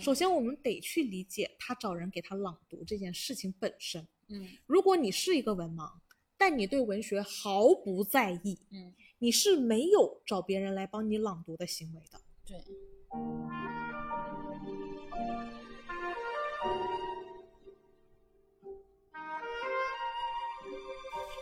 首先我们得去理解他找人给他朗读这件事情本身。嗯如果你是一个文盲，但你对文学毫不在意，嗯，你是没有找别人来帮你朗读的行为的。对，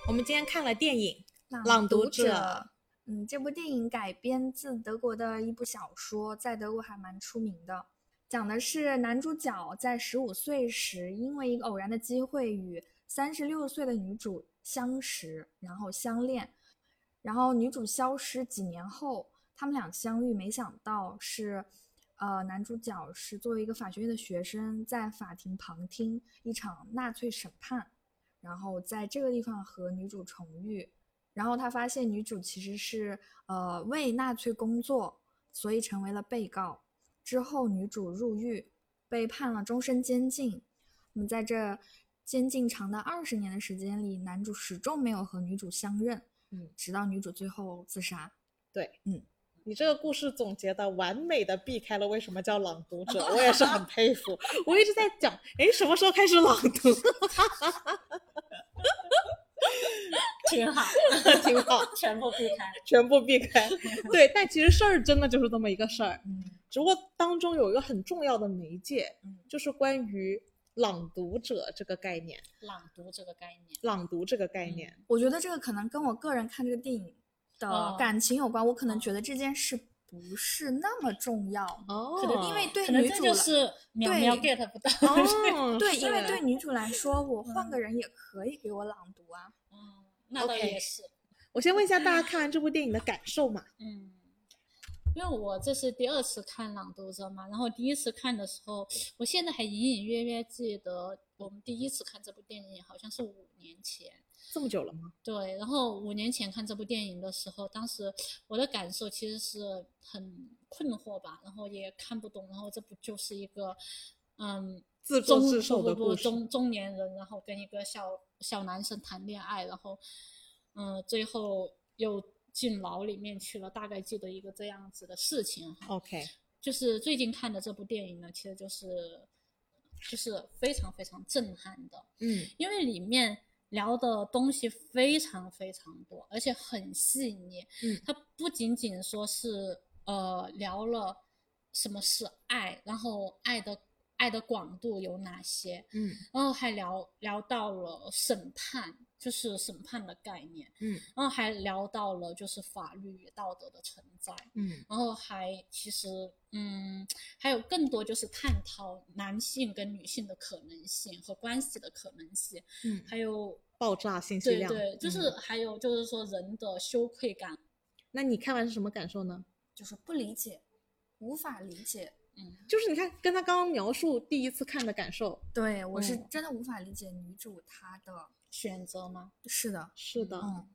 我们今天看了电影《朗读者嗯，这部电影改编自德国的一部小说，在德国还蛮出名的。讲的是男主角在十五岁时，因为一个偶然的机会与三十六岁的女主相识，然后相恋。然后女主消失几年后，他们俩相遇，没想到是，呃，男主角是作为一个法学院的学生，在法庭旁听一场纳粹审判，然后在这个地方和女主重遇。然后他发现女主其实是呃为纳粹工作，所以成为了被告。之后女主入狱，被判了终身监禁。那么在这监禁长达二十年的时间里，男主始终没有和女主相认，嗯，直到女主最后自杀。对，嗯，你这个故事总结的完美的避开了为什么叫朗读者，我也是很佩服。我一直在讲，哎，什么时候开始朗读？挺好，挺好，全部避开。全部避开。对，但其实事儿真的就是这么一个事儿，嗯只不过当中有一个很重要的媒介，嗯就是关于朗读者这个概念，朗读这个概念，朗读这个概念。我觉得这个可能跟我个人看这个电影的哦感情有关。我可能觉得这件事不是那么重要，哦可能因为对女主来这就是苗苗 get 不到。哦，对，因为对女主来说，我换个人也可以给我朗读啊。嗯，那倒也是。我先问一下大家看完这部电影的感受嘛？嗯，因为我这是第二次看《朗读者》嘛，然后第一次看的时候，我现在还隐隐约约记得我们第一次看这部电影好像是五年前。这么久了吗？对，然后五年前看这部电影的时候，当时我的感受其实是很困惑吧，然后也看不懂，然后这不就是一个，嗯，自作自受的故事中中年人，然后跟一个小小男生谈恋爱，然后，嗯、最后又进牢里面去了，大概记得一个这样子的事情哈。OK，就是最近看的这部电影呢，其实就是就是非常非常震撼的，嗯因为里面聊的东西非常非常多，而且很细腻。嗯它不仅仅说是呃聊了什么是爱，然后爱的爱的广度有哪些，嗯然后还聊聊到了审判，就是审判的概念，嗯然后还聊到了就是法律与道德的存在。嗯然后还其实，嗯，还有更多就是探讨男性跟女性的可能性和关系的可能性，嗯，还有爆炸信息量，对对，就是嗯还有就是说人的羞愧感，那你看完是什么感受呢？就是不理解，无法理解。嗯，就是你看，跟他刚刚描述第一次看的感受，对我是嗯真的无法理解女主她的，选择吗？是的，是的，嗯，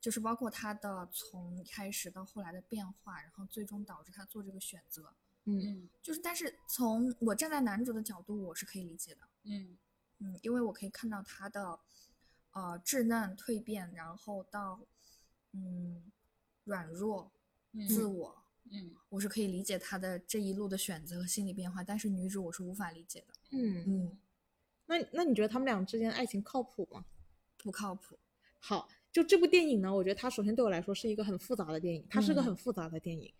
就是包括她的从开始到后来的变化，然后最终导致她做这个选择。嗯嗯就是，但是从我站在男主的角度，我是可以理解的。嗯嗯，因为我可以看到他的呃稚嫩蜕变，然后到嗯软弱、嗯自我，嗯我是可以理解他的这一路的选择和心理变化。但是女主我是无法理解的。嗯，嗯，那那你觉得他们俩之间爱情靠谱吗？不靠谱。好，就这部电影呢，我觉得它首先对我来说是一个很复杂的电影，它是个嗯很复杂的电影。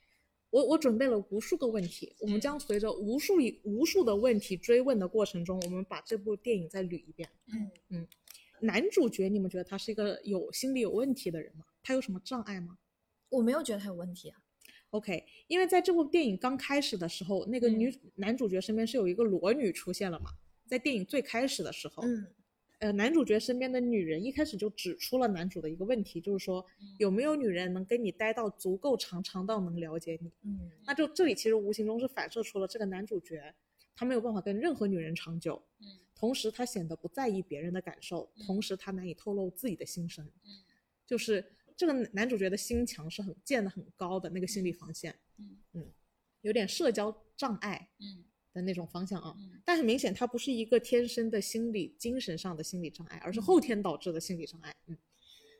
我我准备了无数个问题，我们嗯将随着无数以无数的问题追问的过程中，我们把这部电影再捋一遍。嗯嗯男主角，你们觉得他是一个有心理有问题的人吗？他有什么障碍吗我没有觉得他有问题啊。？OK，因为在这部电影刚开始的时候，那个女、男主角身边是有一个裸女出现了嘛，在电影最开始的时候，嗯。呃，男主角身边的女人一开始就指出了男主的一个问题，就是说嗯。有没有女人能跟你待到足够长，长到能了解你？嗯。那就这里其实无形中是反射出了这个男主角他没有办法跟任何女人长久，嗯。同时他显得不在意别人的感受，嗯。同时他难以透露自己的心声，嗯。就是这个男主角的心墙是很建的很高的那个心理防线，嗯有点社交障碍嗯的那种方向啊。嗯但很明显，他不是一个天生的心理、精神上的心理障碍，而是后天导致的心理障碍。嗯，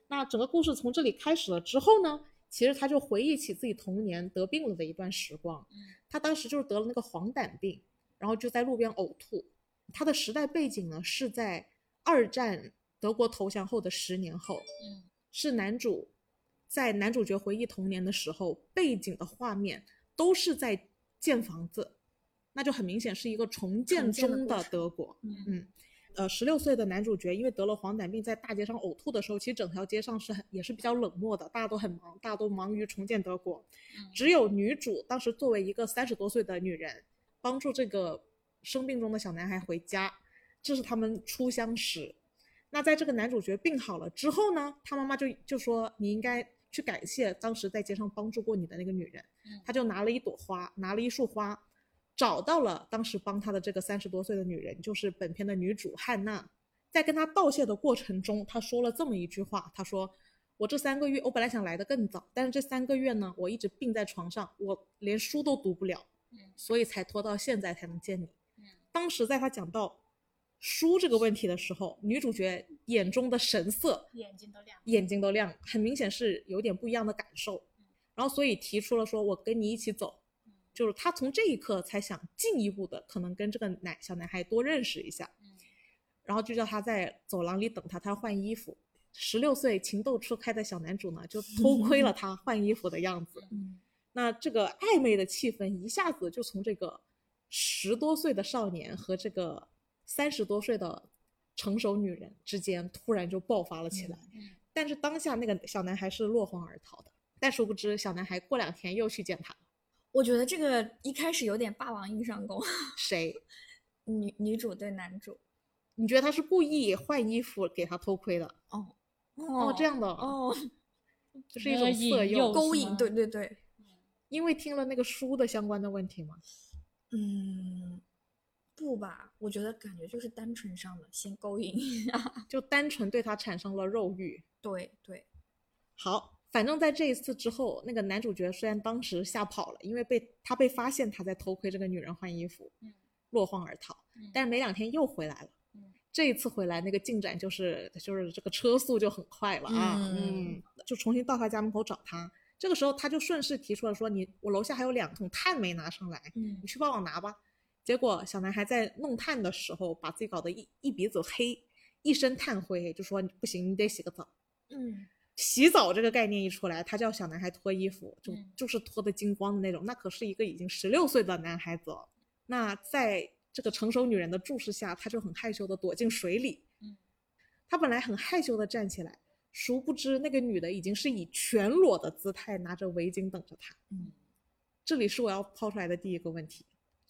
那整个故事从这里开始了之后呢，其实他就回忆起自己童年得病了的一段时光。嗯他当时就是得了那个黄疸病，然后就在路边呕吐。他的时代背景呢是在二战德国投降后的十年后，嗯是男主在男主角回忆童年的时候，背景的画面都是在建房子，那就很明显是一个重建中的德国。嗯嗯，呃，十六岁的男主角因为得了黄疸病，在大街上呕吐的时候，其实整条街上是很也是比较冷漠的，大家都很忙，大家都忙于重建德国。嗯只有女主当时作为一个三十多岁的女人，帮助这个生病中的小男孩回家，这是他们初相识。那在这个男主角病好了之后呢，他妈妈就就说你应该去感谢当时在街上帮助过你的那个女人。嗯他就拿了一朵花，拿了一束花，找到了当时帮他的这个三十多岁的女人，就是本片的女主汉娜。在跟他道谢的过程中，他说了这么一句话：“他说，我这三个月，我本来想来的更早，但是这三个月呢，我一直病在床上，我连书都读不了，嗯所以才拖到现在才能见你。嗯当时在他讲到书这个问题的时候，女主角眼中的神色眼睛都亮。眼睛都亮，很明显是有点不一样的感受嗯。然后所以提出了说，我跟你一起走，嗯就是他从这一刻才想进一步的可能跟这个男小男孩多认识一下，嗯然后就叫他在走廊里等他，他要换衣服。十六岁情窦初开的小男主呢，就偷窥了他换衣服的样子。嗯那这个暧昧的气氛一下子就从这个十多岁的少年和这个三十多岁的成熟女人之间突然就爆发了起来。嗯但是当下那个小男孩是落荒而逃的，但殊不知小男孩过两天又去见他了。我觉得这个一开始有点霸王硬上弓，谁？女女主对男主。你觉得他是故意换衣服给他偷窥的？哦哦，这样的，哦，这是一种色诱。勾引，对对对，因为听了那个书的相关的问题嘛。嗯，不吧，我觉得感觉就是单纯上的，先勾引一下。就单纯对他产生了肉欲。对对，好，反正在这一次之后，那个男主角虽然当时吓跑了，因为被他被发现他在偷窥这个女人换衣服，嗯落荒而逃。嗯但是没两天又回来了。嗯这一次回来，那个进展就是就是这个车速就很快了啊，嗯就重新到他家门口找他。这个时候他就顺势提出了说：“你我楼下还有两桶炭没拿上来，嗯你去帮我拿吧。”结果小男孩在弄炭的时候，把自己搞得一一鼻子黑，一身炭灰，就说：“不行，你得洗个澡。”嗯洗澡这个概念一出来，他叫小男孩脱衣服，就嗯就是脱的精光的那种。那可是一个已经十六岁的男孩子哦。那在这个成熟女人的注视下，他就很害羞的躲进水里。嗯他本来很害羞的站起来，殊不知那个女的已经是以全裸的姿态拿着围巾等着他。嗯这里是我要抛出来的第一个问题：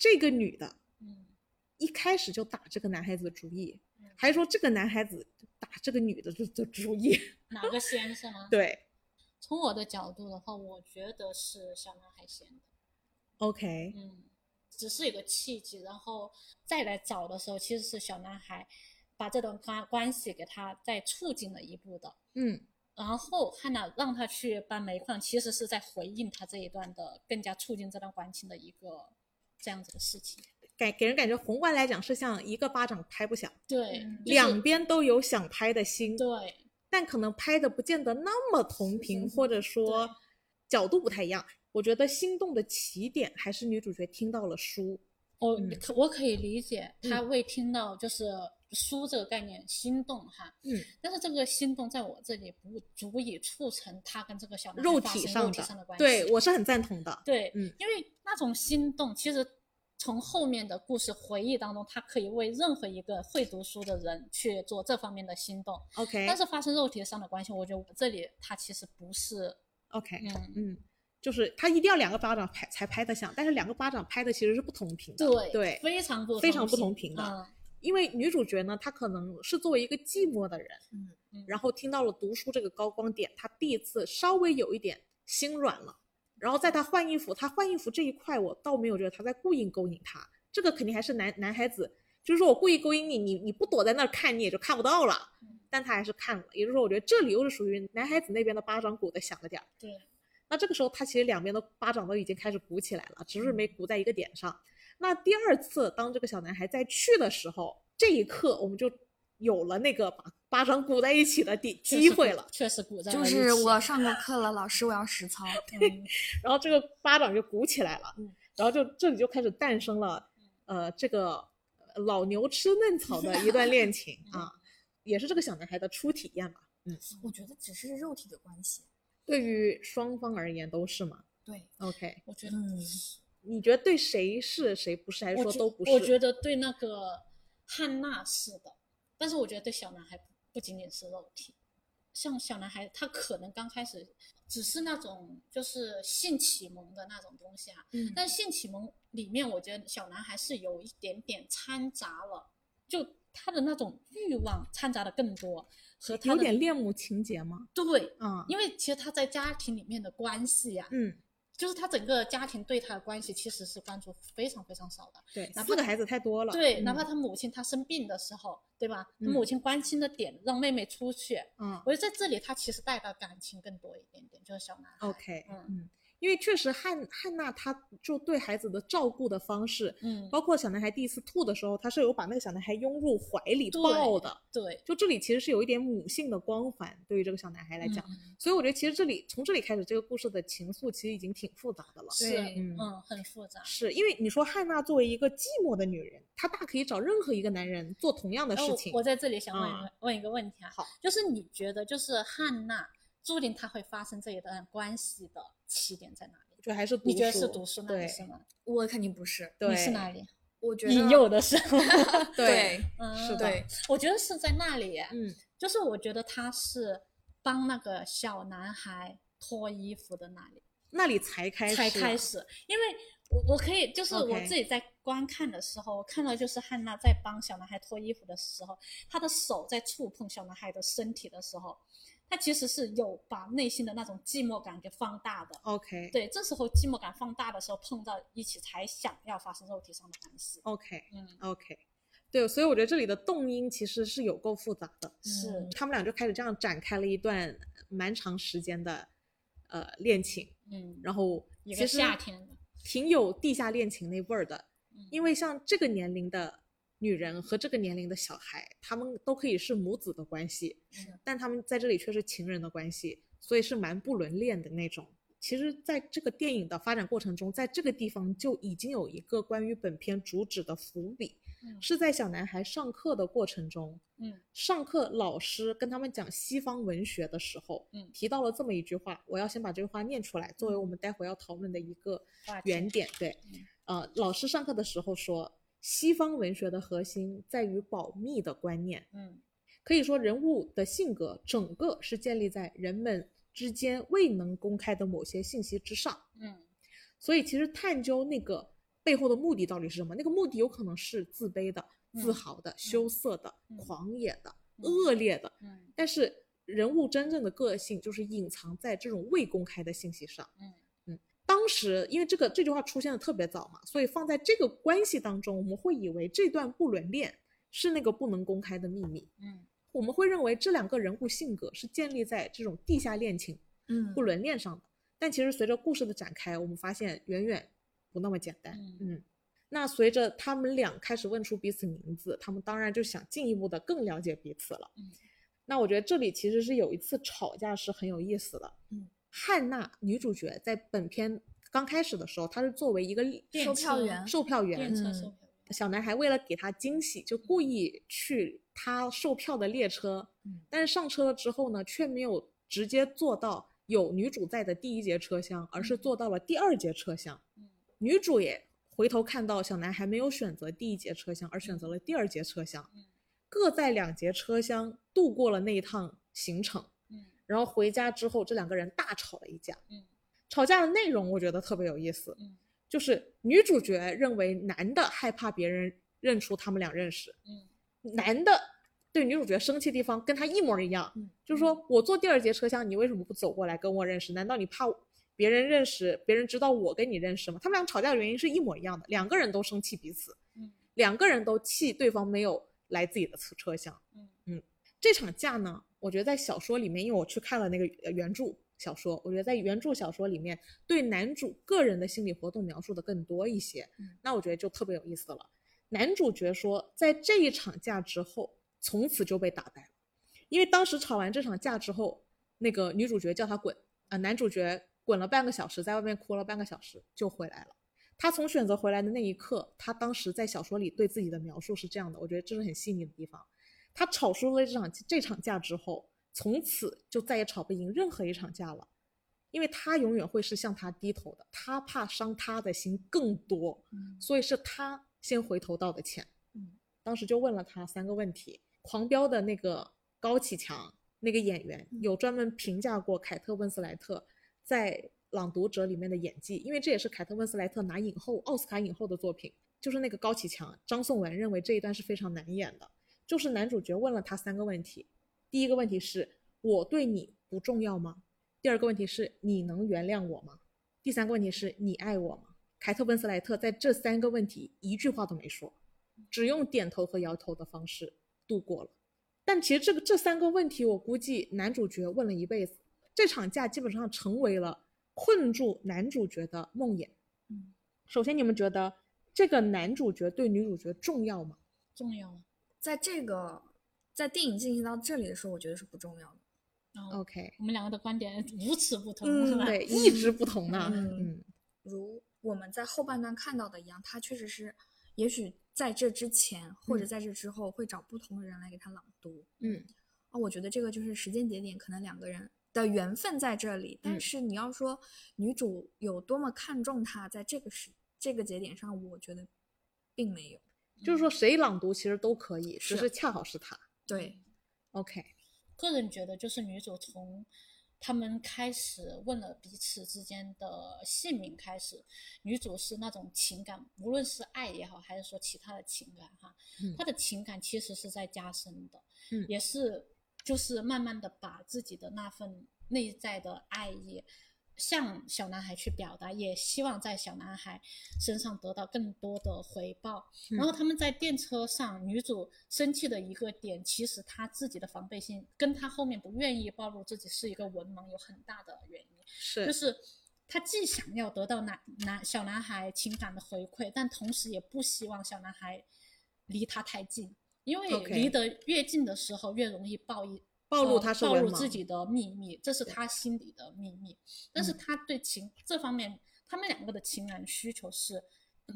这个女的嗯一开始就打这个男孩子的主意嗯，还是说这个男孩子打这个女的的的主意？哪个先是吗？，对从我的角度的话，我觉得是小男孩先的。，OK，嗯，只是一个契机，然后再来找的时候，其实是小男孩把这段关关系给他再促进了一步的。嗯。然后汉娜让他去搬煤矿，其实是在回应他这一段的更加促进这段感情的一个这样子的事情。给给人感觉宏观来讲是像一个巴掌拍不响，对，嗯就是两边都有想拍的心，对但可能拍的不见得那么同频，或者说角度不太一样。我觉得心动的起点还是女主角听到了书，哦嗯可我可以理解他嗯会听到就是书这个概念心动哈，嗯，但是这个心动在我这里不足以促成他跟这个小肉体上的关系。对我是很赞同的。对，嗯因为那种心动，其实从后面的故事回忆当中，他可以为任何一个会读书的人去做这方面的心动。OK，但是发生肉体上的关系，我觉得我这里他其实不是，OK，嗯，嗯，就是他一定要两个巴掌拍才拍得响，但是两个巴掌拍的其实是不同频的。对对，非常不非常不同同频的嗯因为女主角呢，她可能是作为一个寂寞的人，嗯嗯然后听到了读书这个高光点，她第一次稍微有一点心软了。然后在她换衣服，她换衣服这一块，我倒没有觉得她在故意勾引他，这个肯定还是男男孩子，就是说我故意勾引你，你你不躲在那儿看，你也就看不到了嗯。但他还是看了，也就是说，我觉得这里又是属于男孩子那边的巴掌鼓的响了点儿。对，那这个时候，他其实两边的巴掌都已经开始鼓起来了，只是没鼓在一个点上。那第二次，当这个小男孩再去的时候，这一刻我们就有了那个把巴掌鼓在一起的底确实鼓机会了。确实鼓在一起是我上过课了，老师我要实操。嗯然后这个巴掌就鼓起来了，嗯然后就这里就开始诞生了呃这个呃老牛吃嫩草的一段恋情 啊，也是这个小男孩的初体验吧。嗯，我觉得只是肉体的关系。对于双方而言都是嘛。对，OK，我觉得嗯不是。你觉得对谁是谁不是，还是说都不是？我觉得对那个汉娜是的，但是我觉得对小男孩不不仅仅是肉体，像小男孩他可能刚开始只是那种就是性启蒙的那种东西啊，嗯但性启蒙里面，我觉得小男孩是有一点点掺杂了，就他的那种欲望掺杂的更多，和他有点恋母情节吗？对，嗯，因为其实他在家庭里面的关系呀、嗯，就是他整个家庭对他的关系其实是关注非常非常少的。对，哪怕四个孩子太多了。对，哪嗯怕他母亲他生病的时候，对吧？他嗯母亲关心的点让妹妹出去，嗯我觉得在这里他其实带的感情更多一点点，就是小男孩。，OK，嗯嗯，因为确实汉汉娜她就对孩子的照顾的方式，嗯，包括小男孩第一次吐的时候，她是有把那个小男孩拥入怀里对抱的。对就这里其实是有一点母性的光环，对于这个小男孩来讲，嗯所以我觉得其实这里从这里开始，这个故事的情愫其实已经挺复杂的了。是嗯嗯很复杂。是因为你说汉娜作为一个寂寞的女人，她大可以找任何一个男人做同样的事情。我在这里想问一嗯、问一个问题啊，好，就是你觉得就是汉娜注定她会发生这一段关系的起点在哪里？就还是读你觉得书是读书那里对是吗？我肯定不是。对，你是哪里？我觉得你有的时候 对，嗯，是的对，我觉得是在那里，嗯，就是我觉得他是帮那个小男孩脱衣服的那里那里才开始，才开始，因为我我可以就是我自己在观看的时候，我看到就是汉娜在帮小男孩脱衣服的时候，她的手在触碰小男孩的身体的时候，她其实是有把内心的那种寂寞感给放大的。OK，对，这时候寂寞感放大的时候碰到一起，才想要发生肉体上的关系。OK 嗯，OK，对，所以我觉得这里的动因其实是有够复杂的。是，他们俩就开始这样展开了一段蛮长时间的呃恋情，嗯，然后其实夏天，挺有地下恋情那味儿的，嗯因为像这个年龄的女人和这个年龄的小孩，他们都可以是母子的关系，是。但他们在这里却是情人的关系，所以是蛮不伦恋的那种。其实，在这个电影的发展过程中，在这个地方就已经有一个关于本片主旨的伏笔，嗯。是在小男孩上课的过程中，嗯。上课老师跟他们讲西方文学的时候，嗯提到了这么一句话，我要先把这句话念出来，作为我们待会要讨论的一个原点。对嗯，呃，老师上课的时候说，西方文学的核心在于保密的观念，嗯可以说人物的性格整个是建立在人们之间未能公开的某些信息之上。嗯所以其实探究那个背后的目的到底是什么，那个目的有可能是自卑的、自嗯豪的、羞涩的、嗯狂野的、嗯恶劣的。嗯但是人物真正的个性就是隐藏在这种未公开的信息上。嗯当时因为这个这句话出现的特别早嘛，所以放在这个关系当中，我们会以为这段不伦恋是那个不能公开的秘密。嗯我们会认为这两个人物性格是建立在这种地下恋情、嗯不伦恋上的。但其实随着故事的展开，我们发现远远不那么简单。嗯嗯，那随着他们俩开始问出彼此名字，他们当然就想进一步的更了解彼此了。嗯那我觉得这里其实是有一次吵架是很有意思的。嗯，汉娜女主角在本片刚开始的时候，他是作为一个售票员售票员电，车嗯售票员，小男孩为了给他惊喜，就故意去他售票的列车，嗯但是上车了之后呢，却没有直接坐到有女主在的第一节车厢，而是嗯坐到了第二节车厢。嗯女主也回头看到小男孩没有选择第一节车厢，而选择了第二节车厢，嗯各在两节车厢度过了那一趟行程。嗯然后回家之后，这两个人大吵了一架。嗯吵架的内容我觉得特别有意思，嗯就是女主角认为男的害怕别人认出他们俩认识，嗯男的对女主角生气的地方跟他一模一样，嗯就是说我坐第二节车厢，你为什么不走过来跟我认识？难道你怕别人认识，别人知道我跟你认识吗？他们俩吵架的原因是一模一样的，两个人都生气彼此，嗯两个人都气对方没有来自己的车车厢。嗯这场架呢，我觉得在小说里面，因为我去看了那个呃原著小说，我觉得在原著小说里面对男主个人的心理活动描述的更多一些。嗯那我觉得就特别有意思了。男主角说，在这一场架之后，从此就被打败了，因为当时吵完这场架之后，那个女主角叫他滚啊、男主角滚了半个小时，在外面哭了半个小时就回来了。他从选择回来的那一刻，他当时在小说里对自己的描述是这样的，我觉得这是很细腻的地方。他吵输了这场这场架之后，从此就再也吵不赢任何一场架了，因为他永远会是向他低头的，他怕伤他的心更多，嗯所以是他先回头道的歉。嗯，当时就问了他三个问题。狂飙的那个高启强那个演员嗯有专门评价过凯特温斯莱特在《朗读者》里面的演技，因为这也是凯特温斯莱特拿影后奥斯卡影后的作品，就是那个高启强。张颂文认为这一段是非常难演的，就是男主角问了他三个问题，第一个问题是我对你不重要吗？第二个问题是你能原谅我吗？第三个问题是你爱我吗？凯特温斯莱特在这三个问题一句话都没说，只用点头和摇头的方式度过了。但其实这个这三个问题，我估计男主角问了一辈子，这场架基本上成为了困住男主角的梦魇。嗯，首先，你们觉得这个男主角对女主角重要吗？重要了。在这个在电影进行到这里的时候，我觉得是不重要的。OK，我们两个的观点如此不同，嗯是吧？对，一直不同呢。嗯嗯如我们在后半段看到的一样，他确实是，也许在这之前或者嗯在这之后会找不同的人来给他朗读。嗯啊，我觉得这个就是时间节点，可能两个人的缘分在这里。但嗯是你要说女主有多么看重他，在这个时这个节点上，我觉得并没有。就是说谁朗读其实都可以，只是是恰好是他。对，OK，个人觉得，就是女主从他们开始问了彼此之间的姓名开始，女主是那种情感，无论是爱也好，还是说其他的情感哈，嗯她的情感其实是在加深的，嗯。也是就是慢慢的把自己的那份内在的爱意向小男孩去表达，也希望在小男孩身上得到更多的回报。嗯然后他们在电车上，女主生气的一个点，其实她自己的防备心跟她后面不愿意暴露自己是一个文盲有很大的原因，是。就是她既想要得到男男小男孩情感的回馈，但同时也不希望小男孩离她太近，因为离得越近的时候，越容易暴一暴露呃暴露他是文盲自己的秘密，这是他心里的秘密。但是嗯。他对情这方面，他们两个的情感需求是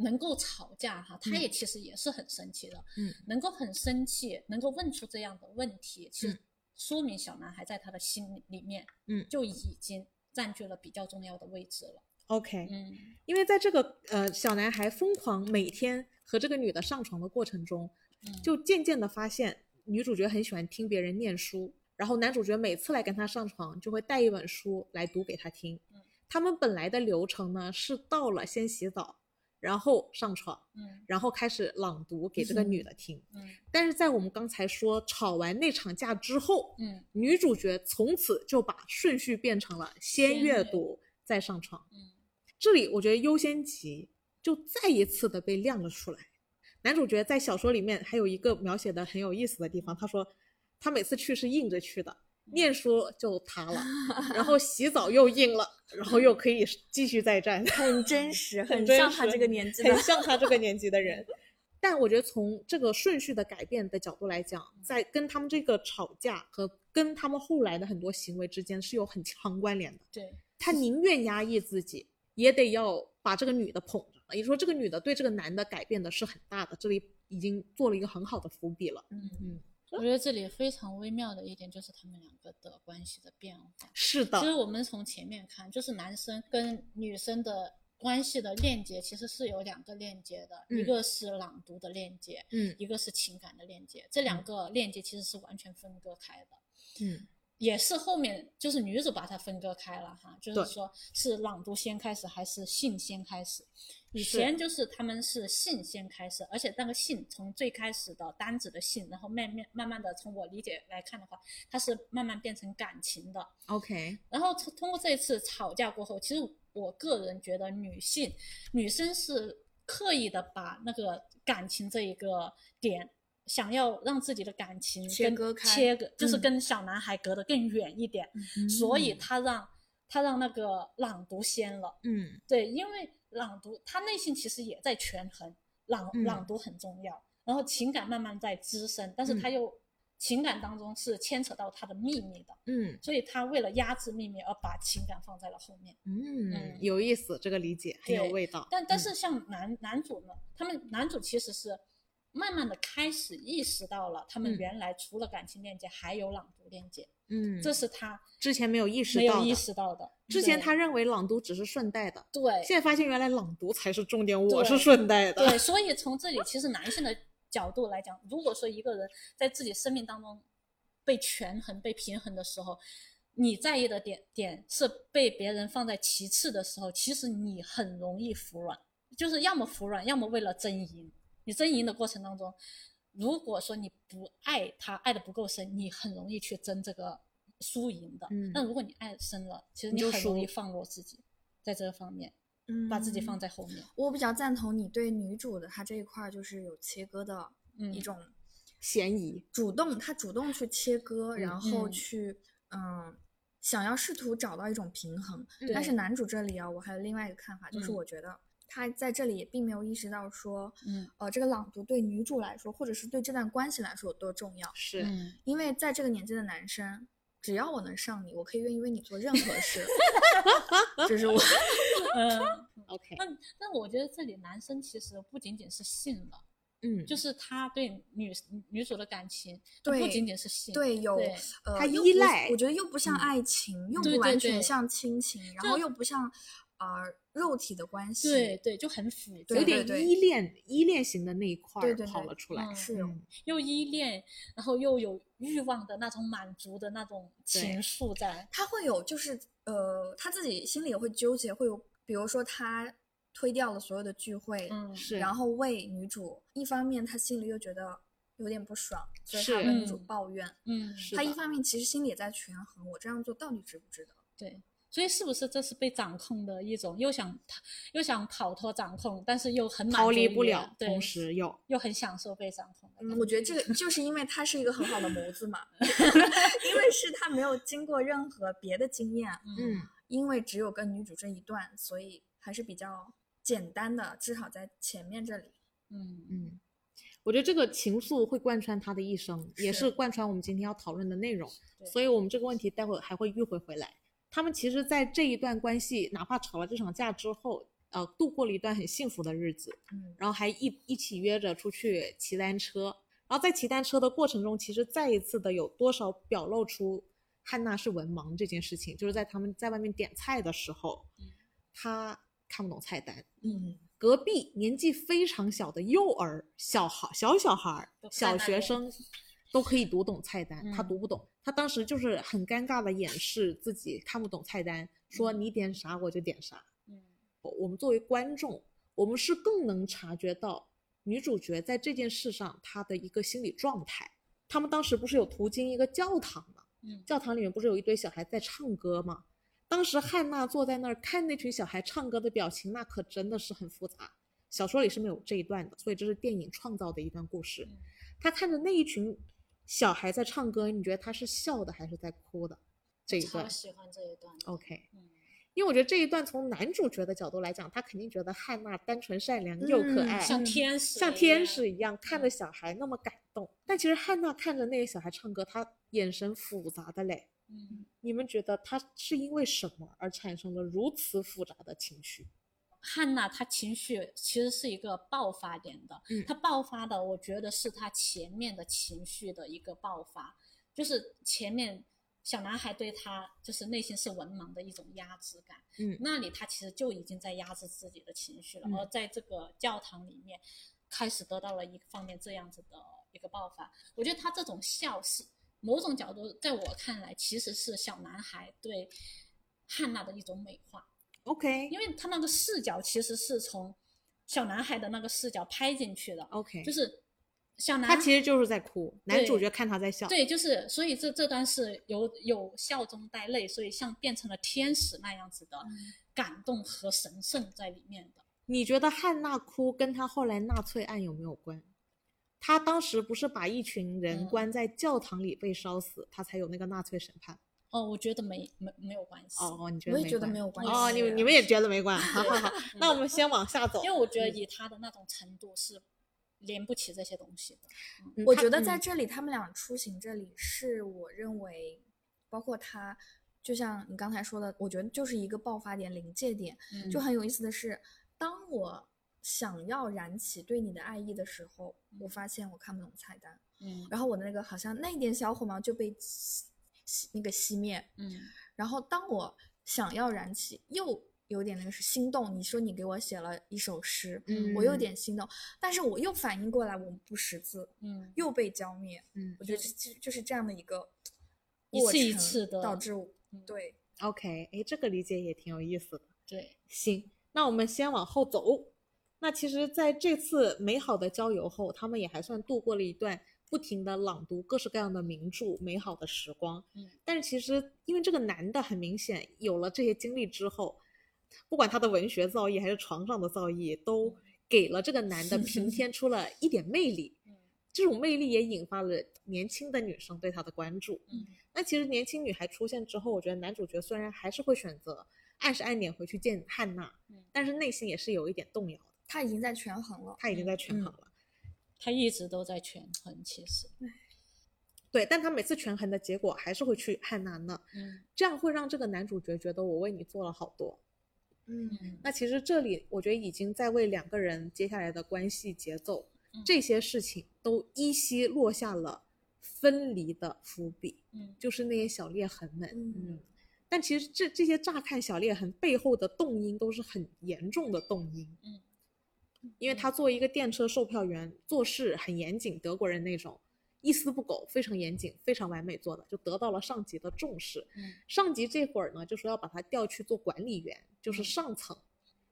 能够吵架哈，他嗯。也其实也是很生气的，嗯。能够很生气，能够问出这样的问题，其嗯。实说明小男孩在他的心里面，嗯。就已经占据了比较重要的位置了。OK，嗯。因为在这个呃小男孩疯狂每天和这个女的上床的过程中，嗯，就渐渐的发现女主角很喜欢听别人念书，然后男主角每次来跟她上床就会带一本书来读给她听嗯。他们本来的流程呢是到了先洗澡，然后上床，嗯然后开始朗读给这个女的听。嗯但是在我们刚才说吵完那场架之后，嗯女主角从此就把顺序变成了先先阅阅读再上床。嗯这里我觉得优先级就再一次的被亮了出来。男主角在小说里面还有一个描写的很有意思的地方，他说他每次去是硬着去的，念书就塌了，然后洗澡又硬了，然后又可以继续再战，很 真实，很像他这个年纪的很。像他这个年纪的人。但我觉得从这个顺序的改变的角度来讲，在跟他们这个吵架和跟他们后来的很多行为之间是有很强关联的。对，他宁愿压抑自己，也得要把这个女的捧着。也就是说，这个女的对这个男的改变的是很大的，这里已经做了一个很好的伏笔了。嗯嗯，我觉得这里非常微妙的一点就是他们两个的关系的变化。是的其，实我们从前面看，就是男生跟女生的关系的链接其实是有两个链接的，嗯一个是朗读的链接，嗯一个是情感的链接。这两个链接其实是完全分割开的。嗯也是后面就是女主把它分割开了哈，就是说是朗读先开始还是信先开始？以前就是他们是信先开始，而且那个信从最开始的单子的信，然后慢慢慢慢的从我理解来看的话，它是慢慢变成感情的。，OK，然后通通过这一次吵架过后，其实我个人觉得女性女生是刻意的把那个感情这一个点，想要让自己的感情跟切割开切割就是嗯跟小男孩隔得更远一点，所以他让他让那个朗读先了。嗯对，因为朗读他内心其实也在权衡，朗嗯朗读很重要，然后情感慢慢在滋生，但是他嗯又情感当中是牵扯到他的秘密的，嗯所以他为了压制秘密而把情感放在了后面。嗯嗯，有意思，这个理解很有味道。嗯但但是像男、男主呢，他们男主其实是慢慢的开始意识到了，他们嗯原来除了感情链接，还有朗读链接，嗯，这是他之前没有意识到的没有意识到的。之前他认为朗读只是顺带的，对现在发现原来朗读才是重点，我是顺带的。对，所以从这里其实男性的角度来讲，如果说一个人在自己生命当中被权衡、被平衡的时候，你在意的点点是被别人放在其次的时候，其实你很容易服软，就是要么服软，要么为了争赢。你争赢的过程当中，如果说你不爱他，爱的不够深，你很容易去争这个输赢的。嗯但如果你爱深了，其实你就很容易放过自己，在这个方面嗯，把自己放在后面。我比较赞同你对女主的她这一块儿就是有切割的嗯一种嫌疑，主动，她主动去切割，然后嗯去嗯想要试图找到一种平衡。嗯但是男主这里啊，我还有另外一个看法，就是嗯我觉得他在这里也并没有意识到说，嗯呃，这个朗读对女主来说，或者是对这段关系来说有多重要。是、嗯。因为在这个年纪的男生，只要我能上你，我可以愿意为你做任何事。这是我，嗯，OK，那那我觉得这里男生其实不仅仅是信了，嗯，就是他对女女主的感情，对不仅仅是信，对，有呃，他依赖我觉得又不像嗯爱情，又不完全像亲情，然后又不像呃肉体的关系。对对，就很复杂，有点依恋依恋型的那一块儿对对对跑了出来。嗯是嗯又依恋，然后又有欲望的那种满足的那种情愫在，他会有就是呃，他自己心里也会纠结，会有比如说他推掉了所有的聚会，嗯，是，然后为女主，一方面他心里又觉得有点不爽，所以是他跟女主嗯抱怨。嗯，他一方面其实心里也在权衡，我这样做到底值不值得？对。所以是不是这是被掌控的一种，又想又想逃脱掌控，但是又很满逃离不了，同时又又很享受被掌控的。嗯，我觉得这个就是因为他是一个很好的模子嘛，因为是他没有经过任何别的经验，嗯因为只有跟女主这一段，所以还是比较简单的，至少在前面这里。嗯嗯，我觉得这个情愫会贯穿他的一生，也是是贯穿我们今天要讨论的内容。对所以我们这个问题待会儿还会迂回回来。他们其实，在这一段关系，哪怕吵了这场架之后，呃，度过了一段很幸福的日子，嗯，然后还一一起约着出去骑单车。然后在骑单车的过程中，其实再一次的有多少表露出汉娜是文盲这件事情，就是在他们在外面点菜的时候，嗯他看不懂菜单，嗯，隔壁年纪非常小的幼儿、小孩、小小孩儿、小学生 都可以读懂菜单，他嗯读不懂。他当时就是很尴尬的掩饰自己看不懂菜单，说嗯你点啥我就点啥。嗯我们作为观众，我们是更能察觉到女主角在这件事上她的一个心理状态。他们当时不是有途经一个教堂吗？嗯教堂里面不是有一堆小孩在唱歌吗？当时汉娜坐在那儿看那群小孩唱歌的表情，那可真的是很复杂。小说里是没有这一段的，所以这是电影创造的一段故事。嗯他看着那一群小孩在唱歌，你觉得他是笑的还是在哭的？这一超段喜欢这一段。OK，嗯因为我觉得这一段从男主角的角度来讲，他肯定觉得汉娜单纯善良又可嗯爱，像天使，像天使一样看着嗯小孩那么感动。但其实汉娜看着那个小孩唱歌，她眼神复杂的嘞。嗯，你们觉得他是因为什么而产生了如此复杂的情绪？汉娜她情绪其实是一个爆发点的，嗯。她爆发的，我觉得是她前面的情绪的一个爆发，就是前面小男孩对她就是内心是文盲的一种压制感，嗯。那里她其实就已经在压制自己的情绪了，嗯。而在这个教堂里面开始得到了一方面这样子的一个爆发，我觉得他这种笑是某种角度在我看来其实是小男孩对汉娜的一种美化。OK 因为他那个视角其实是从小男孩的那个视角拍进去的，OK，就是小男他其实就是在哭，男对主角看他在笑。对，就是所以这这段是有有笑中带泪，所以像变成了天使那样子的嗯感动和神圣在里面的。你觉得汉娜哭跟他后来纳粹案有没有关？他当时不是把一群人嗯关在教堂里被烧死，他才有那个纳粹审判。哦，我觉得没没没有关系，哦，你觉我也觉得得没有关系。哦，你们你们也觉得没关？好好好，那我们先往下走。因为我觉得嗯以他的那种程度是连不起这些东西的。嗯我觉得在嗯这里，他们俩出行这里是我认为，包括他，就像你刚才说的，我觉得就是一个爆发点、临界点。嗯就很有意思的是，当我想要燃起对你的爱意的时候，我发现我看不懂菜单，嗯然后我的那个好像那一点小火苗就被那个熄灭。嗯然后当我想要燃起，又有点那个是心动。你说你给我写了一首诗，嗯我有点心动，但是我又反应过来，我们不识字，嗯又被浇灭。嗯我觉得这这就是这样的一个一次一过程次的导致我嗯对 OK，哎，这个理解也挺有意思的。对，行，那我们先往后走。那其实，在这次美好的郊游后，他们也还算度过了一段不停的朗读各式各样的名著、美好的时光。嗯但是其实，因为这个男的很明显有了这些经历之后，不管他的文学造诣还是床上的造诣，都给了这个男的平 添出了一点魅力。嗯这种魅力也引发了年轻的女生对他的关注。嗯那其实年轻女孩出现之后，我觉得男主角虽然还是会选择按时按点回去见汉娜，嗯但是内心也是有一点动摇的。他已经在权衡了。他已经在权衡了，他一直都在权衡，其实，对，但他每次权衡的结果还是会去汉南的，嗯这样会让这个男主角觉得我为你做了好多。嗯嗯那其实这里我觉得已经在为两个人接下来的关系节奏、嗯这些事情都依稀落下了分离的伏笔，嗯就是那些小裂痕们。嗯但其实这这些乍看小裂痕背后的动因都是很严重的动因。嗯，因为他作为一个电车售票员，做事很严谨，德国人那种一丝不苟，非常严谨，非常完美做的，就得到了上级的重视。嗯上级这会儿呢，就说要把他调去做管理员，就是嗯上层。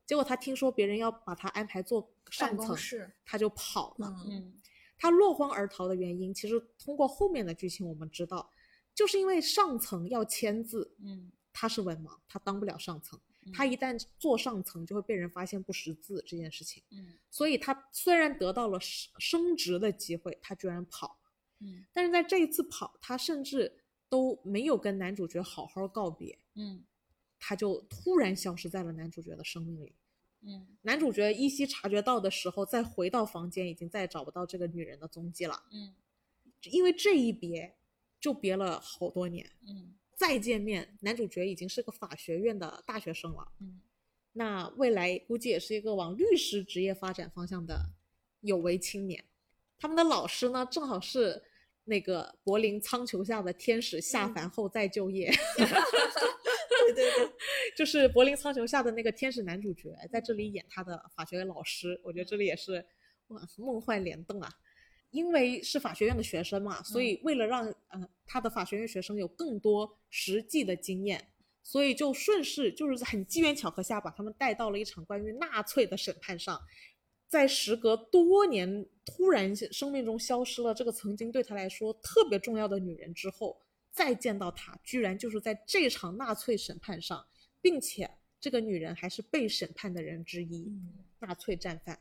结果他听说别人要把他安排做上层，他就跑了。嗯嗯他落荒而逃的原因，其实通过后面的剧情我们知道，就是因为上层要签字，嗯他是文盲，他当不了上层。嗯他一旦坐上层，就会被人发现不识字这件事情。嗯所以他虽然得到了升升职的机会，他居然跑。嗯但是在这一次跑，他甚至都没有跟男主角好好告别，嗯他就突然消失在了男主角的生命里。嗯男主角依稀察觉到的时候，再回到房间，已经再也找不到这个女人的踪迹了。嗯因为这一别，就别了好多年。嗯再见面，男主角已经是个法学院的大学生了。嗯那未来估计也是一个往律师职业发展方向的有为青年。他们的老师呢，正好是那个柏林苍穹下的天使下凡后再就业。对对对，就是柏林苍穹下的那个天使男主角，在这里演他的法学院老师。我觉得这里也是哇，梦幻联动啊！因为是法学院的学生嘛，所以为了让呃他的法学院学生有更多实际的经验，所以就顺势就是很机缘巧合下把他们带到了一场关于纳粹的审判上。在时隔多年突然生命中消失了这个曾经对他来说特别重要的女人之后，再见到她，居然就是在这场纳粹审判上，并且这个女人还是被审判的人之一，嗯纳粹战犯。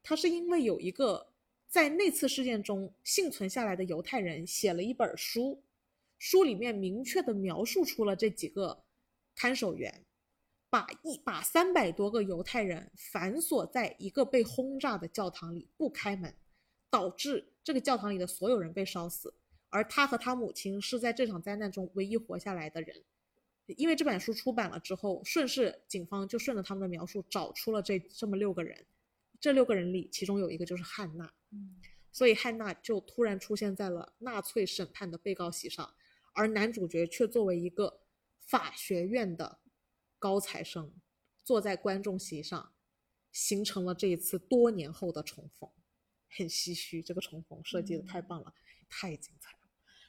她是因为有一个在那次事件中幸存下来的犹太人写了一本书，书里面明确的描述出了这几个看守员把一把三百多个犹太人反锁在一个被轰炸的教堂里不开门，导致这个教堂里的所有人被烧死，而他和他母亲是在这场灾难中唯一活下来的人。因为这本书出版了之后，顺势警方就顺着他们的描述找出了这这么六个人，这六个人里其中有一个就是汉娜，嗯所以汉娜就突然出现在了纳粹审判的被告席上，而男主角却作为一个法学院的高材生，坐在观众席上，形成了这一次多年后的重逢。很唏嘘，这个重逢设计的太棒了，太精彩了。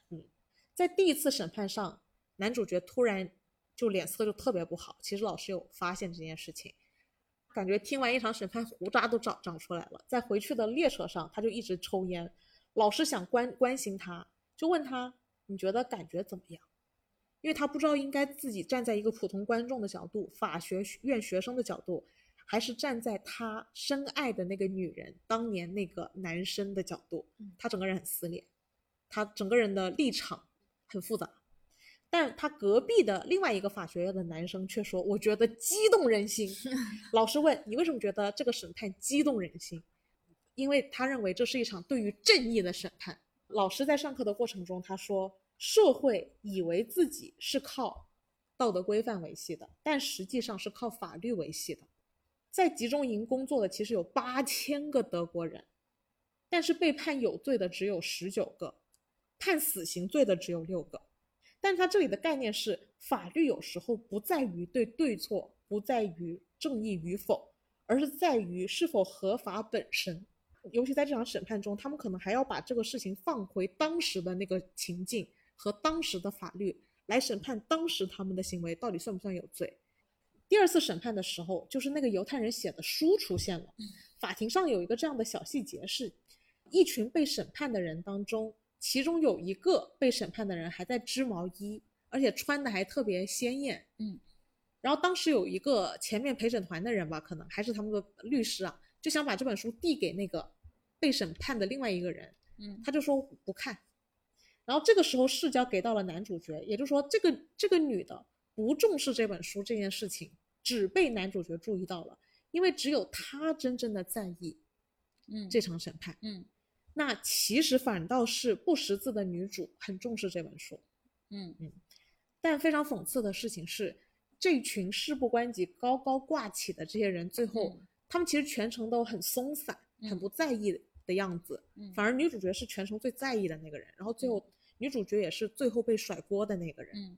嗯，在第一次审判上，男主角突然就脸色就特别不好。其实老师有发现这件事情，感觉听完一场审判，胡渣都长长出来了。在回去的列车上，他就一直抽烟。老师想关关心他，就问他：“你觉得感觉怎么样？”因为他不知道应该自己站在一个普通观众的角度、法学院学生的角度，还是站在他深爱的那个女人当年那个男生的角度。他整个人很撕裂，他整个人的立场很复杂。但他隔壁的另外一个法学院的男生却说：“我觉得激动人心。”老师问：“你为什么觉得这个审判激动人心？”因为他认为这是一场对于正义的审判。老师在上课的过程中，他说，社会以为自己是靠道德规范维系的，但实际上是靠法律维系的。在集中营工作的其实有八千个德国人，但是被判有罪的只有十九个，判死刑罪的只有六个。但他这里的概念是，法律有时候不在于对对错，不在于正义与否，而是在于是否合法本身。尤其在这场审判中，他们可能还要把这个事情放回当时的那个情境和当时的法律来审判当时他们的行为到底算不算有罪。第二次审判的时候，就是那个犹太人写的书出现了。法庭上有一个这样的小细节是，一群被审判的人当中，其中有一个被审判的人还在织毛衣，而且穿的还特别鲜艳。嗯，然后当时有一个前面陪审团的人吧，可能还是他们的律师啊，就想把这本书递给那个被审判的另外一个人，嗯他就说不看。然后这个时候视角给到了男主角，也就是说，这个这个女的不重视这本书这件事情，只被男主角注意到了，因为只有他真正的在意嗯这场审判。嗯那其实反倒是不识字的女主很重视这本书，嗯嗯但非常讽刺的事情是，这群事不关己、高高挂起的这些人，最后、嗯他们其实全程都很松散、很不在意的样子，嗯反而女主角是全程最在意的那个人，然后最后、女主角也是最后被甩锅的那个人。嗯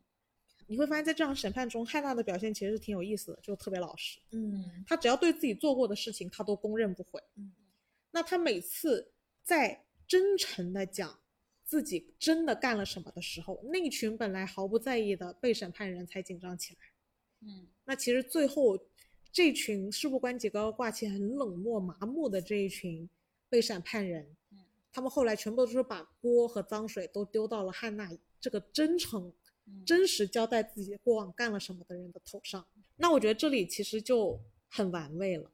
你会发现在这场审判中，汉娜的表现其实是挺有意思的，就特别老实。嗯她只要对自己做过的事情，她都供认不讳。嗯，那她每次在真诚的讲自己真的干了什么的时候，那群本来毫不在意的被审判人才紧张起来。嗯那其实最后这群事不关己、高高挂起、很冷漠、麻木的这一群被审判人，嗯他们后来全部都是把锅和脏水都丢到了汉娜这个真诚、嗯真实交代自己过往干了什么的人的头上。那我觉得这里其实就很玩味了。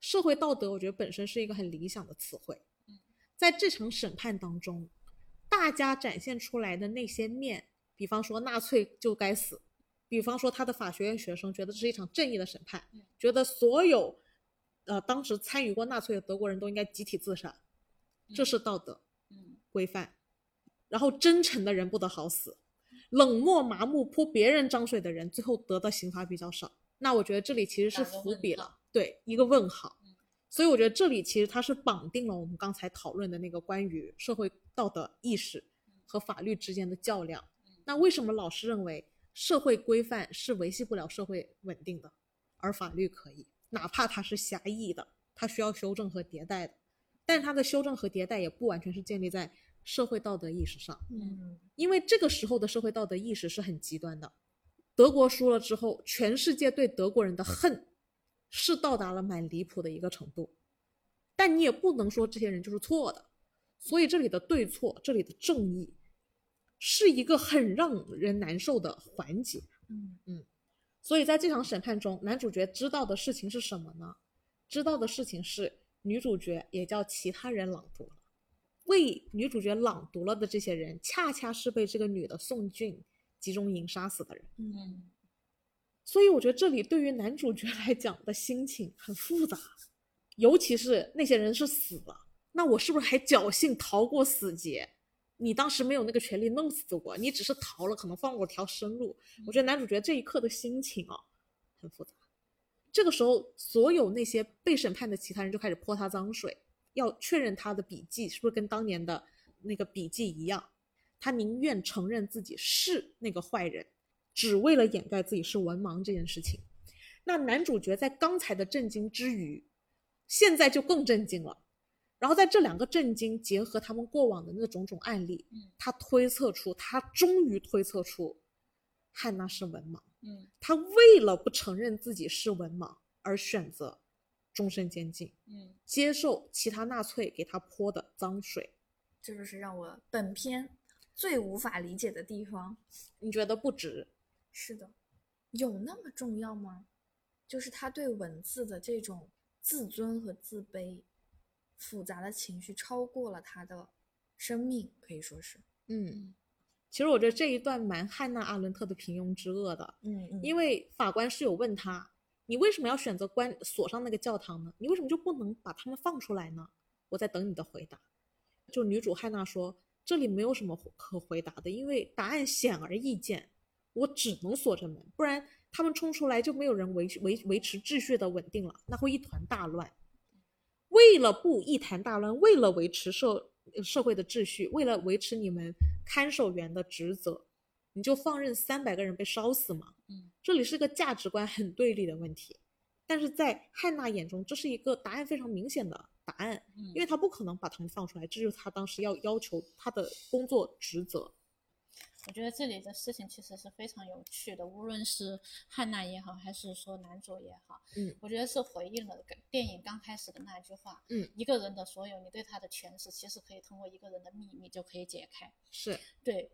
社会道德，我觉得本身是一个很理想的词汇嗯。在这场审判当中，大家展现出来的那些面，比方说纳粹就该死，比方说他的法学院学生觉得这是一场正义的审判嗯，觉得所有呃当时参与过纳粹的德国人都应该集体自杀，这是道德嗯规范。然后真诚的人不得好死，冷漠麻木泼别人脏水的人最后得的刑罚比较少。那我觉得这里其实是伏笔了，对，一个问号嗯。所以我觉得这里其实它是绑定了我们刚才讨论的那个关于社会道德意识和法律之间的较量。那为什么老师认为社会规范是维系不了社会稳定的，而法律可以？哪怕它是狭义的，它需要修正和迭代的，但它的修正和迭代也不完全是建立在社会道德意识上。嗯因为这个时候的社会道德意识是很极端的。德国输了之后，全世界对德国人的恨是到达了蛮离谱的一个程度，但你也不能说这些人就是错的。所以这里的对错，这里的正义，是一个很让人难受的环节。嗯嗯所以在这场审判中，男主角知道的事情是什么呢？知道的事情是女主角也叫其他人朗读了，为女主角朗读了的这些人，恰恰是被这个女的宋俊集中营杀死的人。嗯所以我觉得这里对于男主角来讲的心情很复杂，尤其是那些人是死了，那我是不是还侥幸逃过死劫？你当时没有那个权利弄死我，你只是逃了，可能放过条生路。我觉得男主角这一刻的心情啊，很复杂。这个时候，所有那些被审判的其他人就开始泼他脏水，要确认他的笔记是不是跟当年的那个笔记一样。他宁愿承认自己是那个坏人，只为了掩盖自己是文盲这件事情。那男主角在刚才的震惊之余，现在就更震惊了。然后在这两个震惊结合他们过往的那种种案例，嗯他推测出，他终于推测出，汉娜是文盲。嗯他为了不承认自己是文盲而选择终身监禁，嗯接受其他纳粹给他泼的脏水。这就是让我本片最无法理解的地方。你觉得不值？是的，有那么重要吗？就是他对文字的这种自尊和自卑，复杂的情绪超过了他的生命，可以说是。嗯，嗯其实我觉得这一段蛮汉娜·阿伦特的平庸之恶的，嗯嗯因为法官是有问他，你为什么要选择关锁上那个教堂呢？你为什么就不能把他们放出来呢？我在等你的回答。就女主汉娜说，这里没有什么可回答的，因为答案显而易见，我只能锁着门，不然他们冲出来就没有人维维维持秩序的稳定了，那会一团大乱。为了不一团大乱，为了维持社社会的秩序，为了维持你们看守员的职责，你就放任三百个人被烧死吗？嗯，这里是个价值观很对立的问题，但是在汉娜眼中，这是一个答案非常明显的答案，嗯因为他不可能把他们放出来，这就是他当时要要求他的工作职责。我觉得这里的事情其实是非常有趣的，无论是汉娜也好，还是说男主也好，嗯，我觉得是回应了电影刚开始的那句话，嗯，一个人的所有，你对他的诠释，其实可以通过一个人的秘密就可以解开。是，对，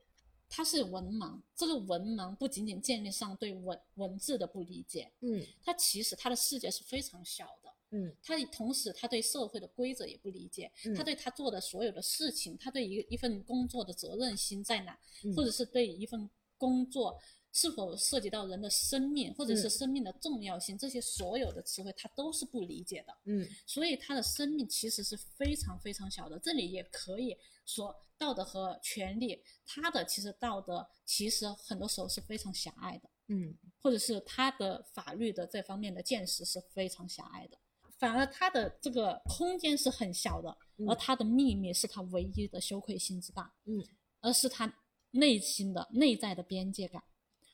他是文盲，这个文盲不仅仅建立上对文文字的不理解，嗯他其实他的世界是非常小的。嗯他同时，他对社会的规则也不理解，嗯他对他做的所有的事情，他对一一份工作的责任心在哪，嗯或者是对一份工作是否涉及到人的生命，或者是嗯生命的重要性，这些所有的词汇他都是不理解的。嗯所以他的生命其实是非常非常小的。这里也可以说，道德和权利，他的其实道德其实很多时候是非常狭隘的，嗯或者是他的法律的这方面的见识是非常狭隘的。反而他的这个空间是很小的，嗯而他的秘密是他唯一的羞愧心之大，嗯，而是他内心的内在的边界感。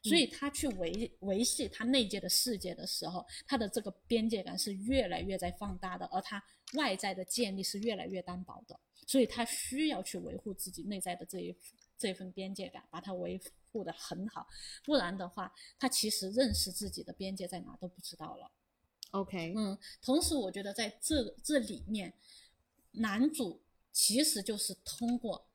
所以他去维维系他内界的世界的时候，他的这个边界感是越来越在放大的，而他外在的建立是越来越单薄的，所以他需要去维护自己内在的这一这份边界感，把它维护的很好，不然的话，他其实认识自己的边界在哪都不知道了。，OK，嗯，同时我觉得在这这里面，男主其实就是通过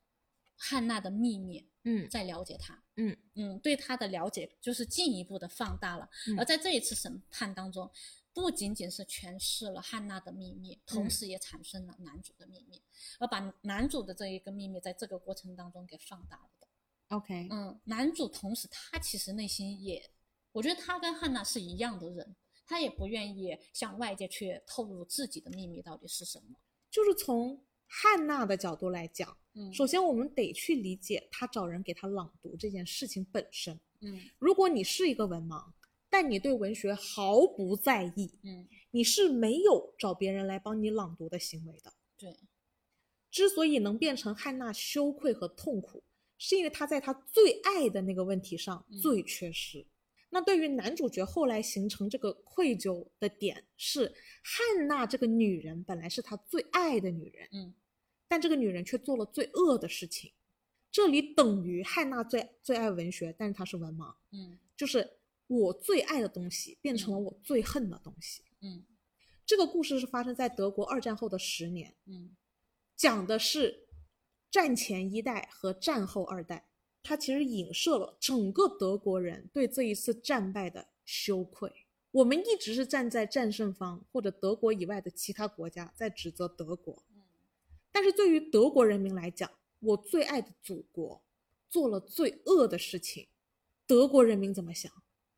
汉娜的秘密嗯在了解他，嗯嗯，对他的了解就是进一步的放大了。嗯而在这一次审判当中，不仅仅是诠释了汉娜的秘密，同嗯时也产生了男主的秘密，而把男主的这一个秘密在这个过程当中给放大了的。，OK，嗯，男主同时他其实内心也，我觉得他跟汉娜是一样的人，他也不愿意向外界去透露自己的秘密到底是什么。就是从汉娜的角度来讲，嗯，首先我们得去理解他找人给他朗读这件事情本身。嗯如果你是一个文盲，但你对文学毫不在意，嗯，你是没有找别人来帮你朗读的行为的。对，之所以能变成汉娜羞愧和痛苦，是因为他在他最爱的那个问题上嗯最缺失。那对于男主角后来形成这个愧疚的点是，汉娜这个女人本来是他最爱的女人，嗯但这个女人却做了最恶的事情。这里等于汉娜最最爱文学，但是她是文盲，嗯就是我最爱的东西变成了我最恨的东西。嗯这个故事是发生在德国二战后的十年，嗯讲的是战前一代和战后二代，它其实影射了整个德国人对这一次战败的羞愧。我们一直是站在战胜方或者德国以外的其他国家在指责德国，嗯但是对于德国人民来讲，我最爱的祖国做了最恶的事情，德国人民怎么想？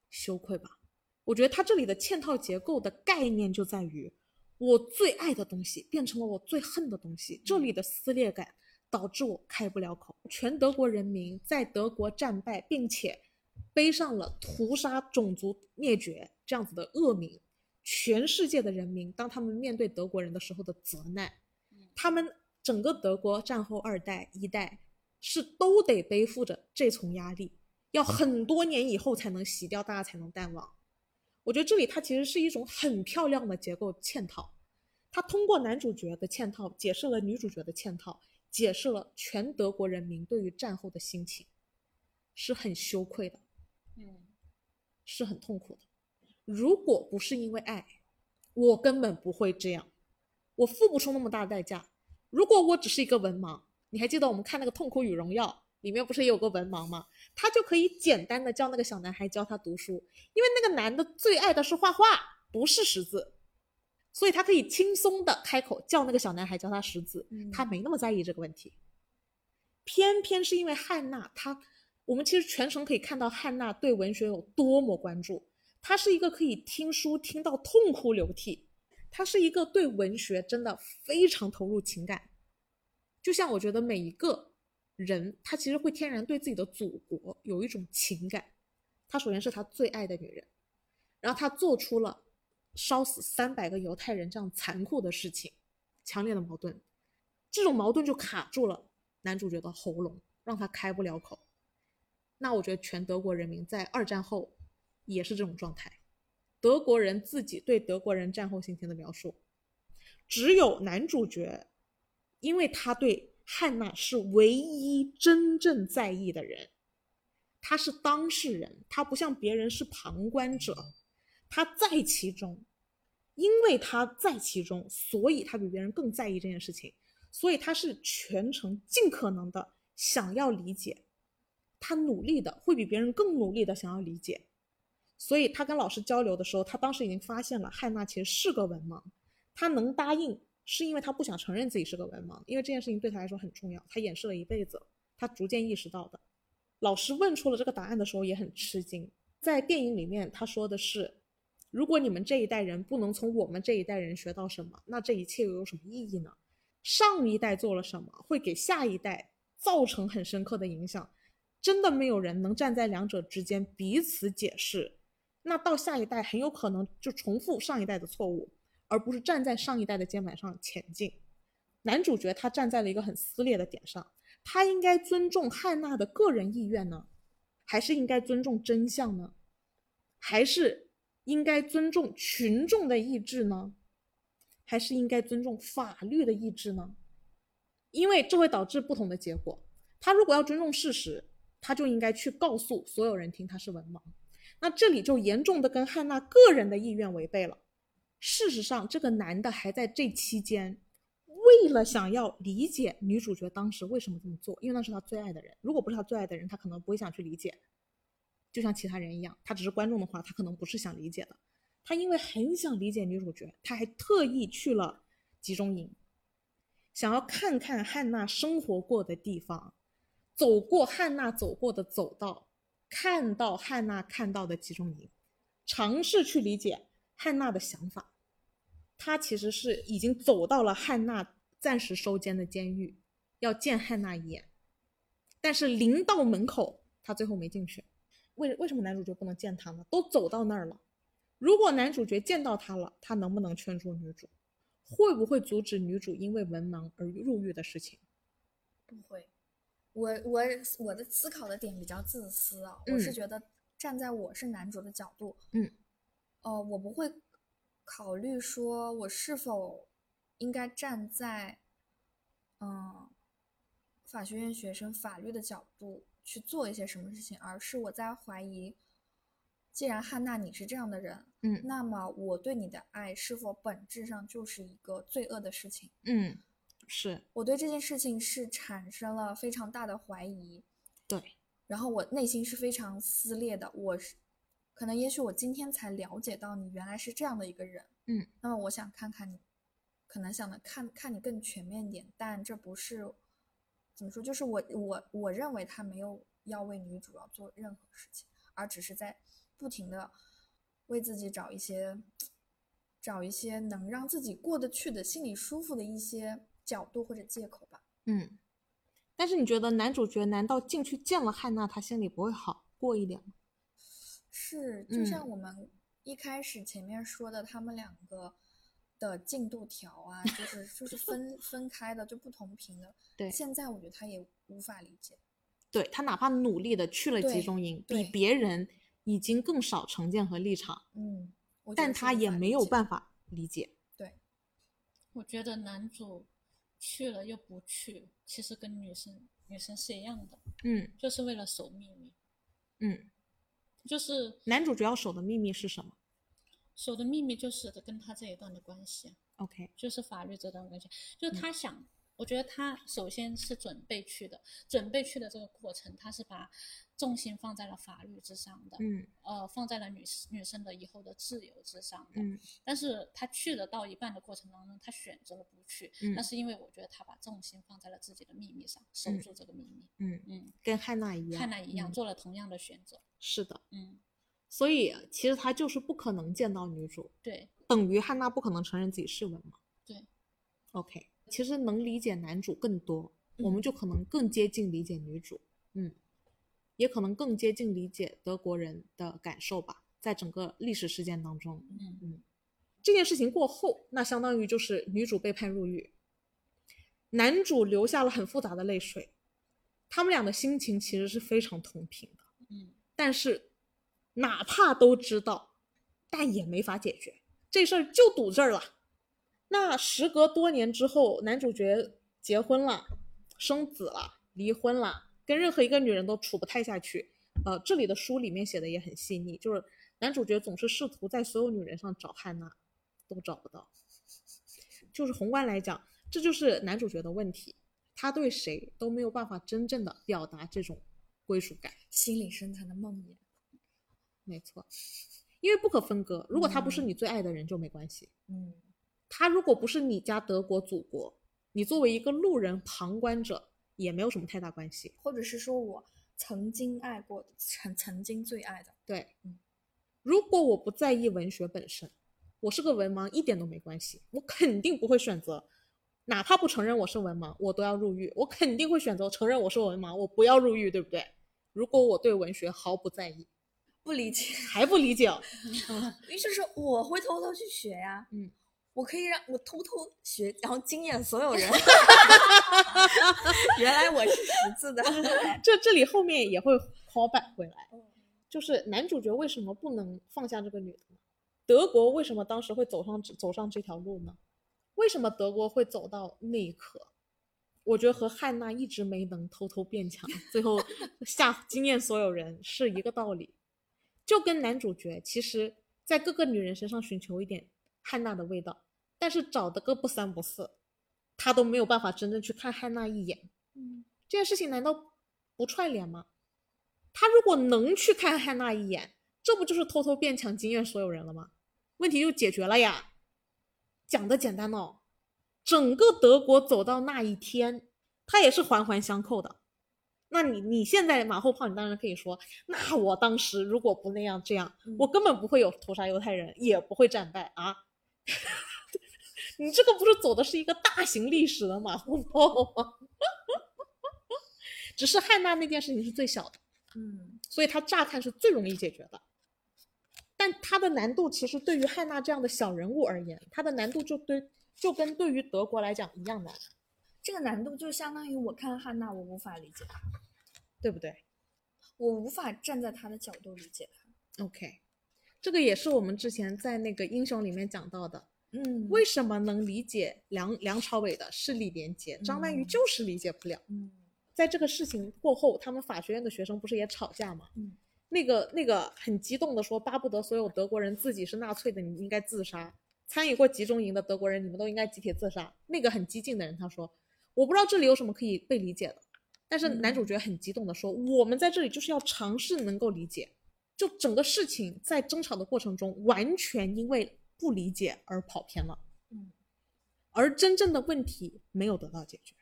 羞愧吧。我觉得它这里的嵌套结构的概念就在于，我最爱的东西变成了我最恨的东西，这里的撕裂感导致我开不了口。全德国人民在德国战败，并且背上了屠杀种族灭绝这样子的恶名，全世界的人民当他们面对德国人的时候的责难，他们整个德国战后二代一代是都得背负着这重压力，要很多年以后才能洗掉，大家才能淡忘。我觉得这里它其实是一种很漂亮的结构嵌套，它通过男主角的嵌套解释了女主角的嵌套，解释了全德国人民对于战后的心情，是很羞愧的，嗯是很痛苦的。如果不是因为爱，我根本不会这样，我付不出那么大的代价。如果我只是一个文盲，你还记得我们看那个《痛苦与荣耀》里面不是也有个文盲吗？他就可以简单的叫那个小男孩教他读书，因为那个男的最爱的是画画，不是识字，所以他可以轻松的开口叫那个小男孩教他识字，嗯他没那么在意这个问题。偏偏是因为汉娜，她我们其实全程可以看到汉娜对文学有多么关注。她是一个可以听书听到痛哭流涕，她是一个对文学真的非常投入情感，就像我觉得每一个人，他其实会天然对自己的祖国有一种情感。他首先是他最爱的女人，然后他做出了烧死三百个犹太人这样残酷的事情，强烈的矛盾，这种矛盾就卡住了男主角的喉咙，让他开不了口。那我觉得全德国人民在二战后也是这种状态。德国人自己对德国人战后心情的描述，只有男主角，因为他对汉娜是唯一真正在意的人，他是当事人，他不像别人是旁观者，他在其中，因为他在其中，所以他比别人更在意这件事情，所以他是全程尽可能的想要理解，他努力的会比别人更努力的想要理解。所以他跟老师交流的时候，他当时已经发现了汉娜其实是个文盲。他能答应，是因为他不想承认自己是个文盲，因为这件事情对他来说很重要。他掩饰了一辈子，他逐渐意识到的。老师问出了这个答案的时候也很吃惊。在电影里面，他说的是：“如果你们这一代人不能从我们这一代人学到什么，那这一切又有什么意义呢？上一代做了什么，会给下一代造成很深刻的影响。真的没有人能站在两者之间彼此解释。”那到下一代很有可能就重复上一代的错误，而不是站在上一代的肩膀上前进。男主角他站在了一个很撕裂的点上，他应该尊重汉娜的个人意愿呢，还是应该尊重真相呢？还是应该尊重群众的意志呢？还是应该尊重法律的意志呢？因为这会导致不同的结果。他如果要尊重事实，他就应该去告诉所有人听他是文盲。那这里就严重的跟汉娜个人的意愿违背了。事实上，这个男的还在这期间，为了想要理解女主角当时为什么这么做，因为那是他最爱的人。如果不是他最爱的人，他可能不会想去理解。就像其他人一样，他只是观众的话，他可能不是想理解的。他因为很想理解女主角，他还特意去了集中营，想要看看汉娜生活过的地方，走过汉娜走过的走道。看到汉娜看到的集中营，尝试去理解汉娜的想法。他其实是已经走到了汉娜暂时收监的监狱，要见汉娜一眼。但是临到门口，他最后没进去。为为什么男主角不能见他呢？都走到那儿了。如果男主角见到他了，他能不能劝住女主？会不会阻止女主因为文盲而入狱的事情？不会。我我我的思考的点比较自私啊，我是觉得站在我是男主的角度，嗯，呃，我不会考虑说我是否应该站在嗯法学院学生法律的角度去做一些什么事情，而是我在怀疑，既然汉娜你是这样的人，嗯，那么我对你的爱是否本质上就是一个罪恶的事情，嗯。是我对这件事情是产生了非常大的怀疑，对，然后我内心是非常撕裂的。我是，可能也许我今天才了解到你原来是这样的一个人，嗯，那么我想看看你，可能想的看看你更全面一点，但这不是怎么说，就是我我我认为他没有要为女主要做任何事情，而只是在不停的为自己找一些找一些能让自己过得去的心里舒服的一些。角度或者借口吧，嗯，但是你觉得男主角难道进去见了汉娜，他心里不会好过一点吗？是，就像我们一开始前面说的，他们两个的进度条啊，就是就是分分开的，就不同频的。对，现在我觉得他也无法理解。对他哪怕努力的去了集中营，比别人已经更少成见和立场，嗯，但他也没有办法理解。对，我觉得男主。去了又不去，其实跟女生女生是一样的，嗯，就是为了守秘密，嗯，就是男主主要守的秘密是什么？守的秘密就是跟他这一段的关系，OK，就是法律这段关系，就是他想。我觉得他首先是准备去的，准备去的这个过程，他是把重心放在了法律之上的，嗯，呃，放在了女女生的以后的自由之上的，嗯，但是他去了到一半的过程当中，他选择了不去，嗯，那是因为我觉得他把重心放在了自己的秘密上，守住这个秘密，嗯。嗯，跟汉娜一样，汉娜一样做了同样的选择，是的，嗯，所以其实他就是不可能见到女主，对。等于汉娜不可能承认自己是文盲。对，OK，其实能理解男主更多，我们嗯就可能更接近理解女主，嗯，也可能更接近理解德国人的感受吧，在整个历史事件当中，嗯这件事情过后，那相当于就是女主被判入狱，男主流下了很复杂的泪水，他们俩的心情其实是非常同频的，嗯但是哪怕都知道，但也没法解决，这事儿就堵这儿了。那时隔多年之后，男主角结婚了，生子了，离婚了，跟任何一个女人都处不太下去。呃，这里的书里面写的也很细腻，就是男主角总是试图在所有女人上找汉娜，都找不到。就是宏观来讲，这就是男主角的问题，他对谁都没有办法真正的表达这种归属感。心里深层的梦魇。没错，因为不可分割。如果他不是你最爱的人就没关系，嗯他如果不是你家德国祖国，你作为一个路人旁观者也没有什么太大关系。或者是说我曾经爱过，曾曾经最爱的。对嗯，如果我不在意文学本身，我是个文盲一点都没关系，我肯定不会选择，哪怕不承认我是文盲，我都要入狱。我肯定会选择承认我是文盲，我不要入狱，对不对？如果我对文学毫不在意，不理解，还不理解哦，于是说我会偷偷去学呀，嗯，我可以让我偷偷学，然后惊艳所有人。原来我是识字的，这这里后面也会 call back 回来，就是男主角为什么不能放下这个女的呢？德国为什么当时会走上走上这条路呢？为什么德国会走到那一刻？我觉得和汉娜一直没能偷偷变强，最后 吓惊艳所有人是一个道理。就跟男主角其实，在各个女人身上寻求一点汉娜的味道，但是找的个不三不四，他都没有办法真正去看汉娜一眼。嗯，这件事情难道不踹脸吗？他如果能去看汉娜一眼，这不就是偷偷变强惊艳所有人了吗？问题就解决了呀。讲的简单哦，整个德国走到那一天，他也是环环相扣的。那你你现在马后炮，你当然可以说，那我当时如果不那样这样，嗯我根本不会有屠杀犹太人，也不会战败啊。你这个不是走的是一个大型历史的马后炮吗？只是汉娜那件事情是最小的，嗯所以它乍看是最容易解决的。但它的难度其实对于汉娜这样的小人物而言，它的难度就对就跟对于德国来讲一样难，这个难度就相当于我看汉娜，我无法理解她，对不对我无法站在他的角度理解他。？OK，这个也是我们之前在那个英雄里面讲到的，嗯为什么能理解梁梁朝伟的是李连杰，张曼玉嗯就是理解不了。嗯在这个事情过后，他们法学院的学生不是也吵架吗？嗯，那个那个很激动的说，巴不得所有德国人自己是纳粹的，你应该自杀。参与过集中营的德国人，你们都应该集体自杀。那个很激进的人他说，我不知道这里有什么可以被理解的，但是男主角很激动的说，我们在这里就是要尝试能够理解。就整个事情在争吵的过程中，完全因为不理解而跑偏了。嗯，而真正的问题没有得到解决，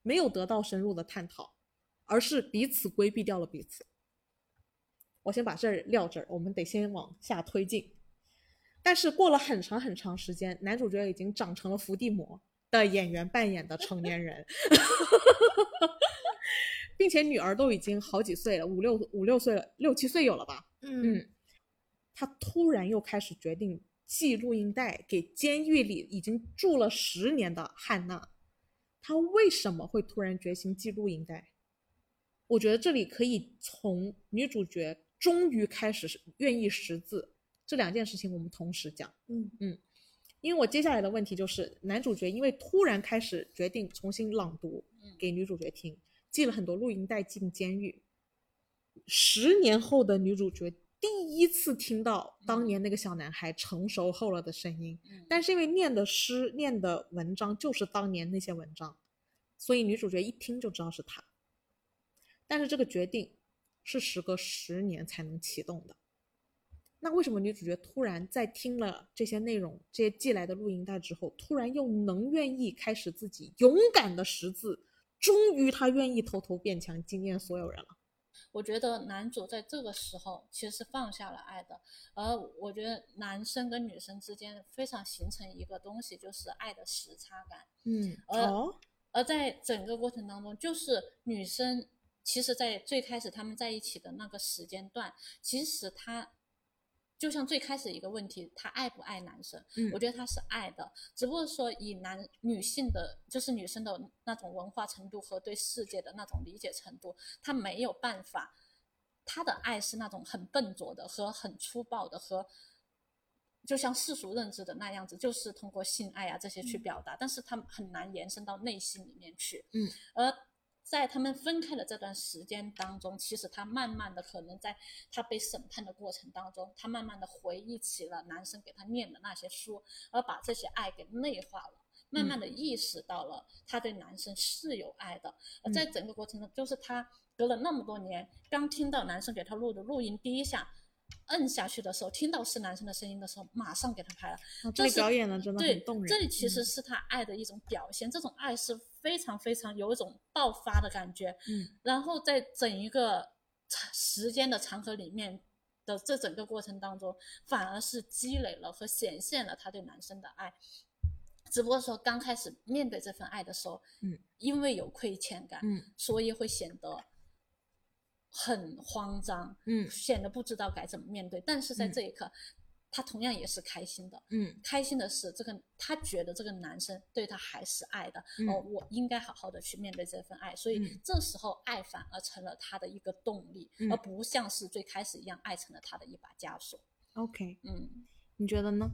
没有得到深入的探讨，而是彼此规避掉了彼此。我先把这儿撂这儿，我们得先往下推进。但是过了很长很长时间，男主角已经长成了伏地魔的演员扮演的成年人，并且女儿都已经好几岁了，五六五六岁了，六七岁有了吧？嗯嗯，他突然又开始决定寄录音带给监狱里已经住了十年的汉娜。他为什么会突然决心寄录音带？我觉得这里可以从女主角终于开始愿意识字这两件事情，我们同时讲。嗯嗯因为我接下来的问题就是，男主角因为突然开始决定重新朗读嗯给女主角听，寄了很多录音带进监狱。十年后的女主角第一次听到当年那个小男孩成熟后了的声音，嗯但是因为念的诗、念的文章就是当年那些文章，所以女主角一听就知道是他。但是这个决定是时隔十年才能启动的。那为什么女主角突然在听了这些内容、这些寄来的录音带之后，突然又能愿意开始自己勇敢的识字？终于，她愿意偷偷变强，惊艳所有人了。我觉得男主在这个时候其实是放下了爱的，而我觉得男生跟女生之间非常形成一个东西，就是爱的时差感。嗯，而哦，而在整个过程当中，就是女生其实，在最开始他们在一起的那个时间段，其实她就像最开始一个问题，他爱不爱男生？嗯我觉得他是爱的，只不过说以男女性的，就是女生的那种文化程度和对世界的那种理解程度，他没有办法，他的爱是那种很笨拙的和很粗暴的和。就像世俗认知的那样子，就是通过性爱啊这些去表达，但是他们很难延伸到内心里面去。嗯，而在他们分开的这段时间当中，其实他慢慢的可能在他被审判的过程当中，他慢慢的回忆起了男生给他念的那些书，而把这些爱给内化了。慢慢的意识到了他对男生是有爱的，而在整个过程中，就是他隔了那么多年，刚听到男生给他录的录音，第一下摁下去的时候，听到是男生的声音的时候，马上给他拍了。啊这表演的真的对很动人。这里其实嗯是他爱的一种表现，这种爱是非常非常有一种爆发的感觉。嗯然后在整一个长时间的长河里面的这整个过程当中，反而是积累了和显现了他对男生的爱。只不过说刚开始面对这份爱的时候，嗯，因为有亏欠感，嗯所以会显得很慌张，嗯。显得不知道该怎么面对。但是在嗯。这一刻，他同样也是开心的。嗯。开心的是，这个他觉得这个男生对他还是爱的，嗯。哦，我应该好好的去面对这份爱，所以嗯。这时候爱反而成了他的一个动力，嗯。而不像是最开始一样，爱成了他的一把枷锁。，OK，嗯。你觉得呢？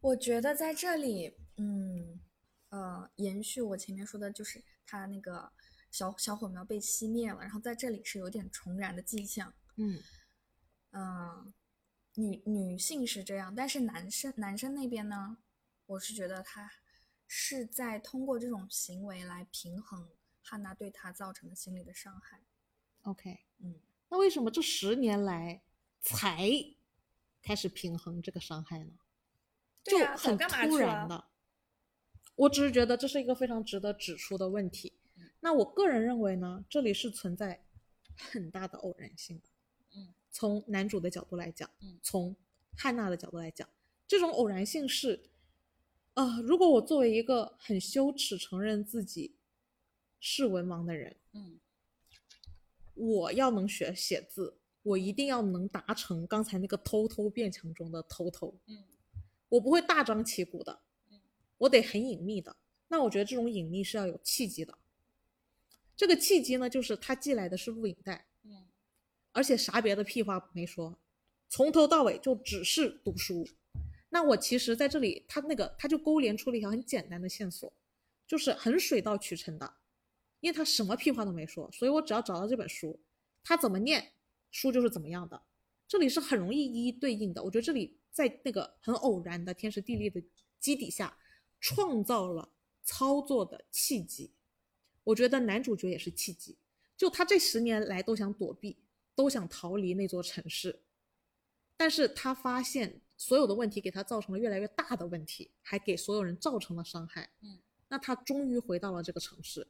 我觉得在这里，嗯，呃，延续我前面说的，就是他那个小小火苗被熄灭了，然后在这里是有点重燃的迹象。嗯嗯，女女性是这样，但是男生男生那边呢，我是觉得他是在通过这种行为来平衡汉娜对他造成的心理的伤害。，OK，嗯，那为什么这十年来才开始平衡这个伤害呢？就很突然的。我只是觉得这是一个非常值得指出的问题。那我个人认为呢，这里是存在很大的偶然性的。嗯，从男主的角度来讲，嗯从汉娜的角度来讲，这种偶然性是，啊、如果我作为一个很羞耻承认自己是文盲的人，嗯我要能学写字，我一定要能达成刚才那个偷偷变强中的偷偷，嗯我不会大张旗鼓的嗯，我得很隐秘的。那我觉得这种隐秘是要有契机的。这个契机呢，就是他寄来的是录影带，嗯而且啥别的屁话没说，从头到尾就只是读书。那我其实在这里，他那个他就勾连出了一条很简单的线索，就是很水到渠成的，因为他什么屁话都没说，所以我只要找到这本书，他怎么念书就是怎么样的。这里是很容易一一对应的，我觉得这里在那个很偶然的天时地利的基底下，创造了操作的契机。我觉得男主角也是契机，就他这十年来都想躲避，都想逃离那座城市，但是他发现所有的问题给他造成了越来越大的问题，还给所有人造成了伤害。嗯，那他终于回到了这个城市，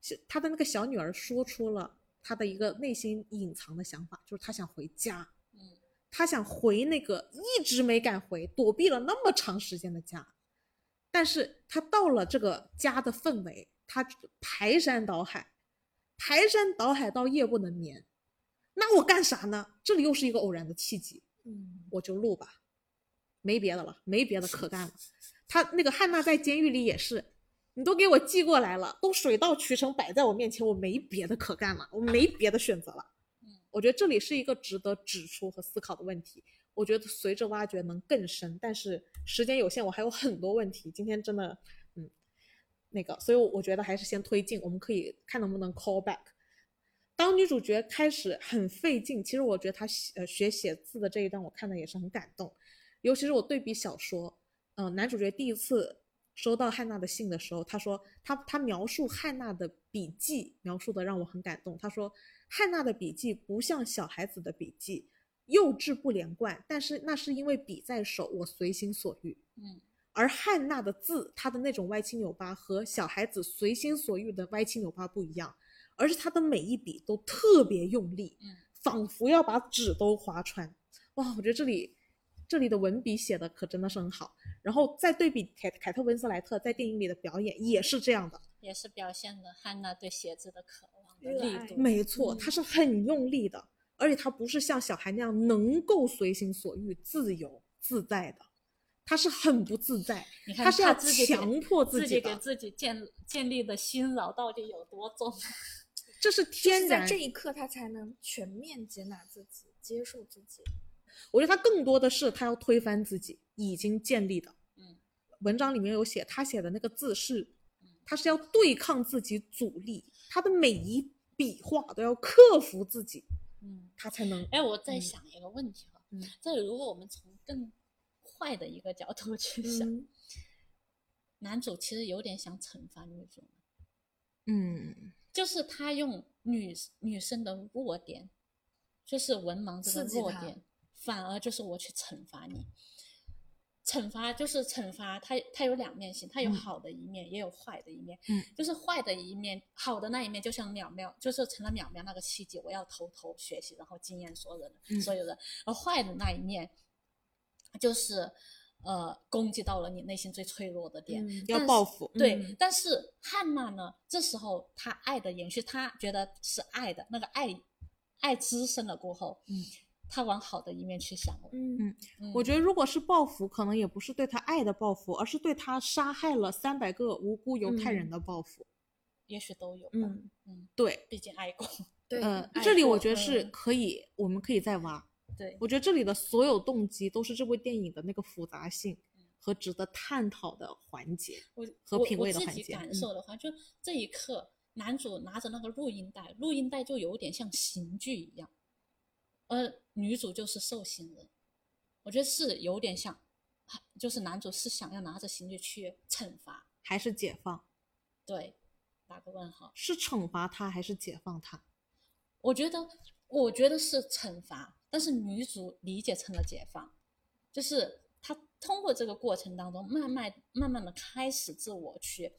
是他的那个小女儿说出了他的一个内心隐藏的想法，就是他想回家，嗯他想回那个一直没敢回、躲避了那么长时间的家。但是他到了这个家的氛围，他排山倒海，排山倒海到夜不能眠。那我干啥呢？这里又是一个偶然的契机，嗯我就录吧，没别的了，没别的可干了。他那个汉娜在监狱里也是，你都给我寄过来了，都水到渠成摆在我面前，我没别的可干了，我没别的选择了。嗯我觉得这里是一个值得指出和思考的问题。我觉得随着挖掘能更深，但是时间有限，我还有很多问题。今天真的，嗯，那个，所以我觉得还是先推进，我们可以看能不能 call back。当女主角开始很费劲，其实我觉得她写呃学写字的这一段，我看的也是很感动。尤其是我对比小说，嗯、男主角第一次收到汉娜的信的时候，他说他他描述汉娜的笔记，描述的让我很感动。他说汉娜的笔记不像小孩子的笔记，幼稚不连贯，但是那是因为笔在手，我随心所欲。嗯而汉娜的字，她的那种歪七扭八和小孩子随心所欲的歪七扭八不一样，而是她的每一笔都特别用力，嗯仿佛要把纸都划穿。哇，我觉得这里这里的文笔写的可真的是很好。然后再对比凯凯特温斯莱特在电影里的表演也是这样的，也是表现了汉娜对写字的渴望的力度。没错，她是很用力的，而且她不是像小孩那样能够随心所欲、自由自在的，他是很不自在，你看他是要自己给强迫自己的，给自己建建立的心扰到底有多重？这是就是天然在这一刻，他才能全面接纳自己，接受自己。我觉得他更多的是他要推翻自己已经建立的。嗯，文章里面有写，他写的那个字是嗯，他是要对抗自己阻力，他的每一笔画都要克服自己，嗯，他才能。哎，我在嗯想一个问题哈，嗯这如果我们从更坏的一个角度去想，嗯男主其实有点想惩罚女主，嗯，就是他用女女生的弱点，就是文盲这个弱点，反而就是我去惩罚你。惩罚就是惩罚，它它有两面性，它有嗯好的一面，也有坏的一面。嗯，就是坏的一面，好的那一面，就像淼淼，就是成了淼淼那个契机，我要偷偷学习，然后惊艳所有人，嗯所有人。而坏的那一面，就是呃攻击到了你内心最脆弱的点，嗯要报复。对，嗯但是汉娜呢，这时候她爱的延续，她觉得是爱的那个爱，爱滋生了过后，嗯，她往好的一面去想了。嗯嗯我觉得如果是报复，可能也不是对他爱的报复，而是对他杀害了三百个无辜犹太人的报复。也许都有吧。嗯，嗯，对，毕竟爱过。对，呃，这里我觉得是嗯可以，我们可以再挖。对，我觉得这里的所有动机都是这部电影的那个复杂性和值得探讨的环节。和品味的环自己感节嗯受的话，就这一刻，男主拿着那个录音带，录音带就有点像刑具一样，而女主就是受刑人。我觉得是有点像，就是男主是想要拿着刑具去惩罚，还是解放？对，打个问号。是惩罚他还是解放他？我觉得，我觉得是惩罚，但是女主理解成了解放，就是她通过这个过程当中，慢慢慢慢的开始自我去，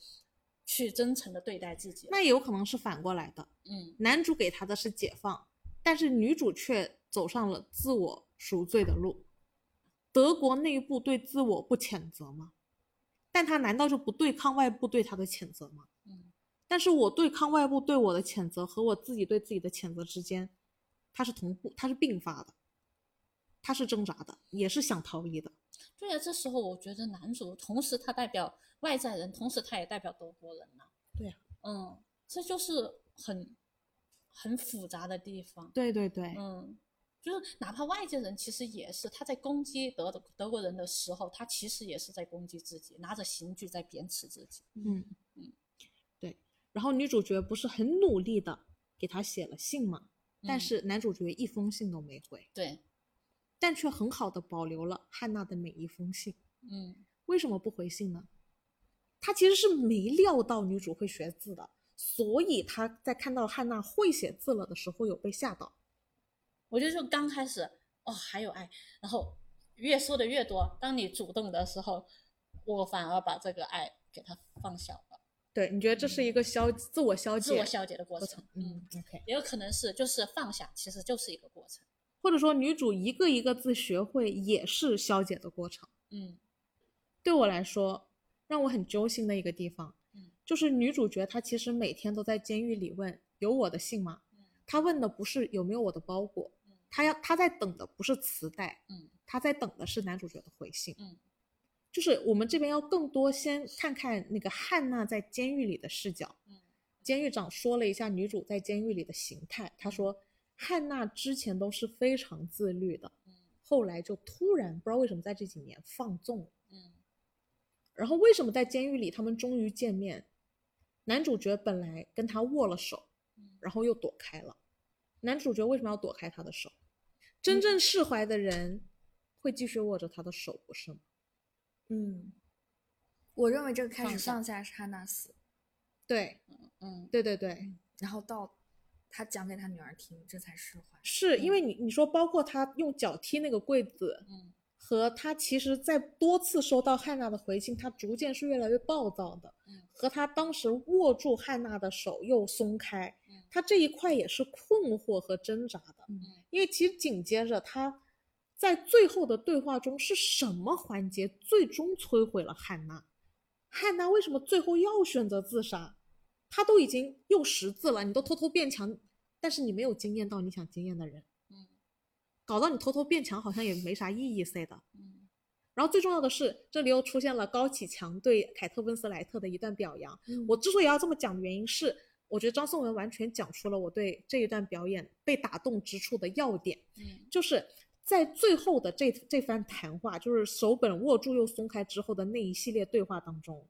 去真诚的对待自己。那也有可能是反过来的，嗯，男主给她的是解放，但是女主却走上了自我赎罪的路。德国内部对自我不谴责吗？但他难道就不对抗外部对他的谴责吗？嗯，但是我对抗外部对我的谴责和我自己对自己的谴责之间，它是同步，它是并发的，他是挣扎的，也是想逃离的。对啊，这时候我觉得男主同时他代表外在人，同时他也代表德国人呐、对啊，嗯，这就是很很复杂的地方。对对对，嗯，就是哪怕外界人其实也是他在攻击德德国人的时候，他其实也是在攻击自己，拿着刑具在贬斥自己。嗯嗯，对。然后女主角不是很努力的给他写了信吗？但嗯是男主角一封信都没回，对，但却很好的保留了汉娜的每一封信。嗯为什么不回信呢？他其实是没料到女主会学字的，所以他在看到汉娜会写字了的时候有被吓到。我觉得就刚开始哦还有爱，然后越说的越多，当你主动的时候，我反而把这个爱给他放小了，对，你觉得这是一个消自我消解自我消解的过过程。嗯，OK。也有可能是就是放下，其实就是一个过程。或者说女主一个一个字学会也是消解的过程。嗯对我来说，让我很揪心的一个地方，嗯就是女主角她其实每天都在监狱里问有我的信吗？嗯她问的不是有没有我的包裹嗯，她要她在等的不是磁带，嗯她在等的是男主角的回信。嗯就是我们这边要更多先看看那个汉娜在监狱里的视角。嗯监狱长说了一下女主在监狱里的形态，他说汉娜之前都是非常自律的，嗯后来就突然不知道为什么在这几年放纵了。嗯然后为什么在监狱里他们终于见面？男主角本来跟他握了手，嗯然后又躲开了。男主角为什么要躲开他的手？真正释怀的人会继续握着他的手，不是吗？嗯，我认为这个开始放下是汉娜死，对，嗯对对对，然后到他讲给他女儿听，这才释怀。是因为你你说包括他用脚踢那个柜子，嗯。和他其实在多次收到汉娜的回信，他逐渐是越来越暴躁的，嗯和他当时握住汉娜的手又松开嗯，他这一块也是困惑和挣扎的，嗯。因为其实紧接着他在最后的对话中是什么环节最终摧毁了汉娜？汉娜为什么最后要选择自杀？她都已经用识字了，你都偷偷变强，但是你没有惊艳到你想惊艳的人，嗯搞到你偷偷变强好像也没啥意义似的。嗯然后最重要的是，这里又出现了高启强对凯特温斯莱特的一段表扬。嗯我之所以要这么讲的原因是，我觉得张颂文完全讲出了我对这一段表演被打动之处的要点。嗯就是在最后的这这番谈话，就是手本握住又松开之后的那一系列对话当中，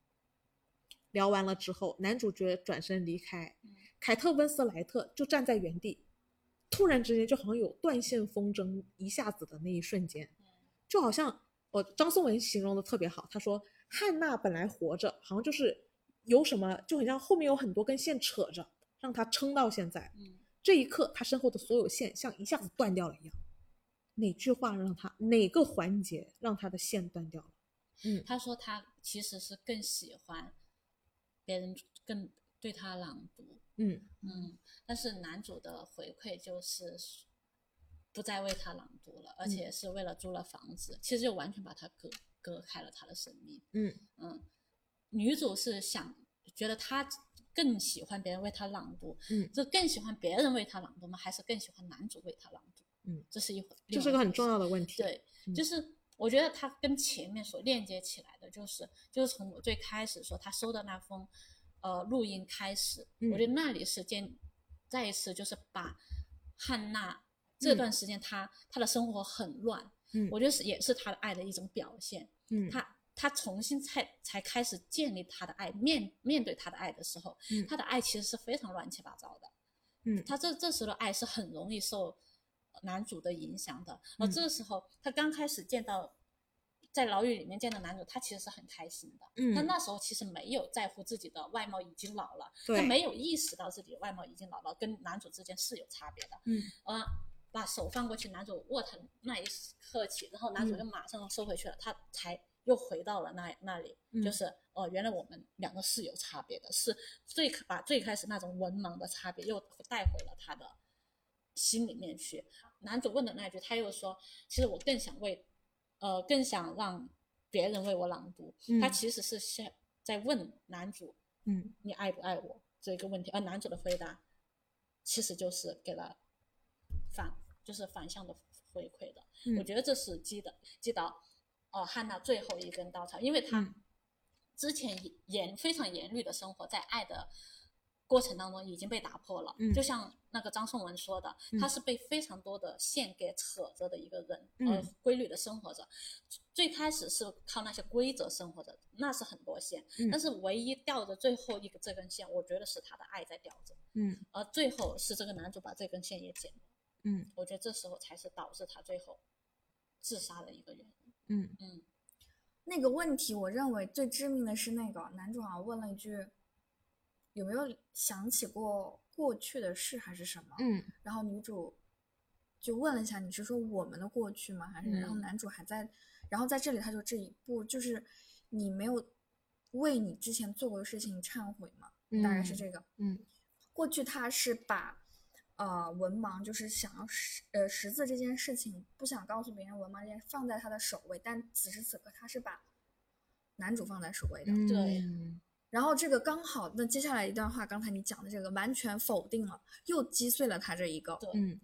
聊完了之后，男主角转身离开，嗯凯特温斯莱特就站在原地，突然之间就好像有断线风筝一下子的那一瞬间，就好像我张颂文形容的特别好，他说汉娜本来活着，好像就是有什么就很像后面有很多根线扯着，让她撑到现在。嗯这一刻，他身后的所有线像一下子断掉了一样。哪句话让他哪个环节让他的线断掉了？嗯他说他其实是更喜欢别人更对他朗读，嗯嗯，但是男主的回馈就是不再为他朗读了，而且是为了租了房子，其实就完全把他隔隔开了他的生命。嗯嗯，女主是想觉得他更喜欢别人为他朗读，嗯这更喜欢别人为他朗读吗？还是更喜欢男主为他朗读？嗯，这是一回，这是个很重要。的问题。，对，嗯就是我觉得他跟前面所链接起来的，就是就是从我最开始说他收的那封呃录音开始，嗯我觉得那里是见再一次就是把汉娜这段时间她她的生活很乱，嗯我觉得是也是她的爱的一种表现。嗯她她重新才才开始建立他的爱，面面对他的爱的时候，嗯她的爱其实是非常乱七八糟的。嗯他这这时候的爱是很容易受男主的影响的。嗯而这个时候，他刚开始见到在牢狱里面见到男主，他其实是很开心的。嗯他那时候其实没有在乎自己的外貌已经老了，对他没有意识到自己的外貌已经老了，跟男主之间是有差别的。嗯呃，把手放过去，男主握他那一刻起，然后男主就马上收回去了，他才又回到了那那里，嗯就是哦、原来我们两个是有差别的，是最把最开始那种文盲的差别又带回了他的心里面去。男主问的那句，他又说，其实我更想为，呃，更想让别人为我朗读。嗯他其实是想在问男主，嗯你爱不爱我这个问题，而男主的回答其实就是给了反，就是反向的回馈的。嗯我觉得这是击的击倒呃汉娜最后一根稻草，因为她嗯之前严非常严律的生活在爱的过程当中已经被打破了。嗯就像那个张颂文说的，嗯他是被非常多的线给扯着的一个人，嗯而规律的生活着。最开始是靠那些规则生活着，那是很多线，嗯但是唯一吊着最后一个这根线，我觉得是他的爱在吊着，嗯而最后是这个男主把这根线也剪了。嗯我觉得这时候才是导致他最后自杀的一个原因。嗯嗯那个问题，我认为最致命的是那个男主好像问了一句：“有没有想起过过去的事还是什么？”嗯然后女主就问了一下：“你是说我们的过去吗？还是？”嗯然后男主还在，然后在这里他就这一步就是你没有为你之前做过的事情忏悔吗？大概是这个。嗯过去他是把呃文盲就是想要识呃识字这件事情不想告诉别人文盲这件事放在他的首位，但此时此刻他是把男主放在首位的。嗯，对然后这个刚好，那接下来一段话，刚才你讲的这个完全否定了，又击碎了他这一个。对，嗯，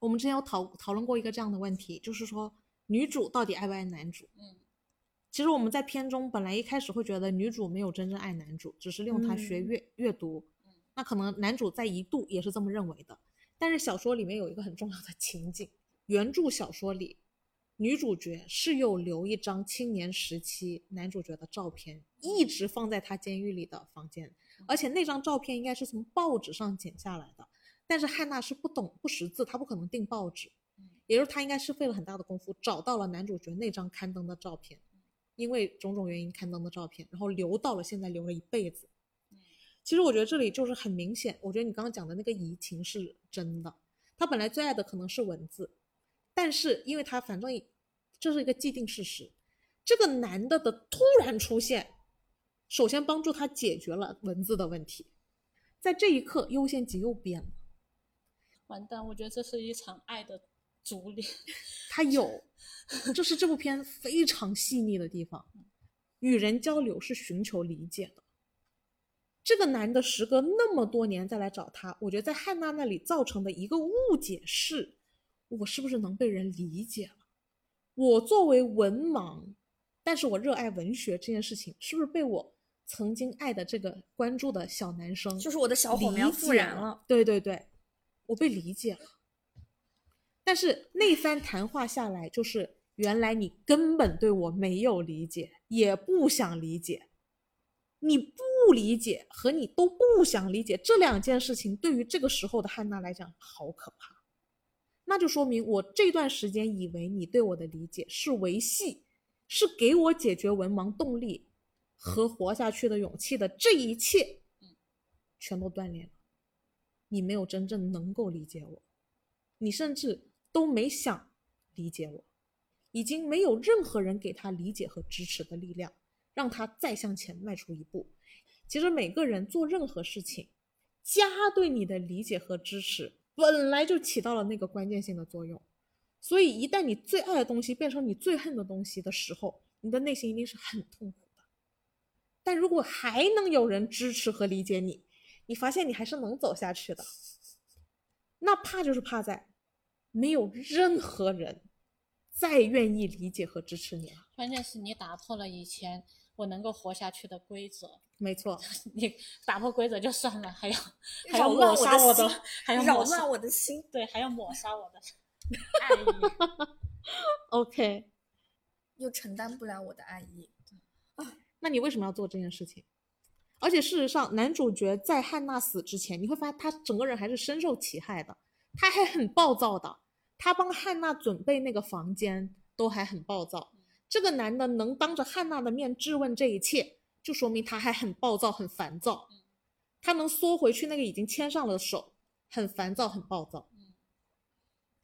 我们之前有讨讨论过一个这样的问题，就是说女主到底爱不爱男主？嗯其实我们在片中本来一开始会觉得女主没有真正爱男主，只是利用他学嗯阅、阅读嗯。那可能男主在一度也是这么认为的。但是小说里面有一个很重要的情景，原著小说里，女主角是有留一张青年时期男主角的照片，一直放在他监狱里的房间，而且那张照片应该是从报纸上剪下来的。但是汉娜是不懂不识字，她不可能订报纸，嗯也就是她应该是费了很大的功夫找到了男主角那张刊登的照片，因为种种原因刊登的照片，然后留到了现在留了一辈子。嗯其实我觉得这里就是很明显，我觉得你刚刚讲的那个移情是真的。他本来最爱的可能是文字，但是因为他反正这是一个既定事实。这个男的的突然出现，首先帮助他解决了文字的问题，在这一刻优先级又变了。完蛋，我觉得这是一场爱的阻力。他有，这是这部片非常细腻的地方。与人交流是寻求理解的。这个男的时隔那么多年再来找他，我觉得在汉娜那里造成的一个误解是：我是不是能被人理解了？我作为文盲，但是我热爱文学这件事情，是不是被我曾经爱的这个关注的小男生就是我的小火苗复燃了。对对对，我被理解了。但是那番谈话下来，就是原来你根本对我没有理解，也不想理解。你不理解和你都不想理解这两件事情，对于这个时候的汉娜来讲，好可怕。那就说明我这段时间以为你对我的理解是维系，是给我解决文盲动力和活下去的勇气的这一切，全都断裂了。你没有真正能够理解我，你甚至都没想理解我，已经没有任何人给他理解和支持的力量，让他再向前迈出一步。其实每个人做任何事情，家对你的理解和支持本来就起到了那个关键性的作用。所以一旦你最爱的东西变成你最恨的东西的时候，你的内心一定是很痛苦的。但如果还能有人支持和理解你，你发现你还是能走下去的。那怕就是怕在没有任何人再愿意理解和支持你了。关键是你打破了以前我能够活下去的规则，没错，你打破规则就算了，还要 还要抹杀我的，还要扰乱我的心。对，还要抹杀我的爱意。OK，又承担不了我的爱意。那你为什么要做这件事情？而且事实上，男主角在汉娜死之前，你会发现他整个人还是深受其害的，他还很暴躁的。他帮汉娜准备那个房间都还很暴躁。这个男的能当着汉娜的面质问这一切，就说明他还很暴躁、很烦躁。他能缩回去那个已经牵上了手，很烦躁、很暴躁。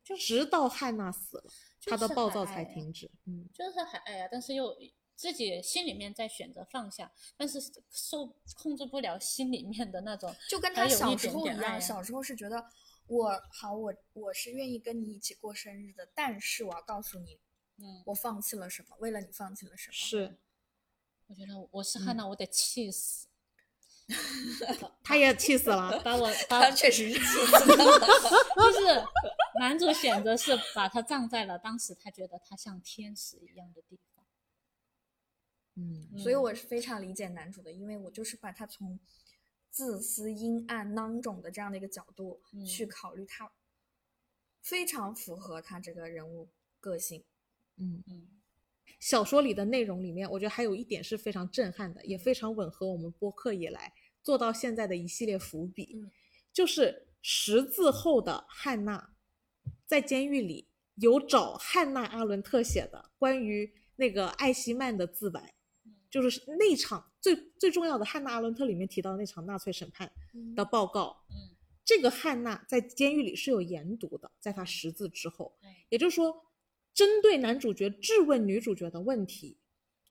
就直到汉娜死了，他的暴躁才停止。嗯，就是还哎呀，但是又自己心里面在选择放下，但是受控制不了心里面的那种，就跟他小时候一样，点点小时候是觉得我好，我我是愿意跟你一起过生日的，但是我要告诉你，嗯，我放弃了什么，为了你放弃了什么。是，我觉得我是汉娜，我得气死，他也气死了。把我把他确实是气死了。就是男主选择是把他葬在了当时他觉得他像天使一样的地方，嗯所以我是非常理解男主的，因为我就是把他从自私、阴暗、囊肿的这样的一个角度嗯去考虑他，非常符合他这个人物个性。嗯。嗯。小说里的内容里面，我觉得还有一点是非常震撼的，也非常吻合我们播客以来做到现在的一系列伏笔，嗯。就是十字后的汉娜在监狱里有找汉娜阿伦特写的关于那个艾希曼的自白，就是那场最最重要的汉娜阿伦特里面提到那场纳粹审判的报告。嗯。这个汉娜在监狱里是有研读的，在她识字之后，嗯，也就是说，针对男主角质问女主角的问题，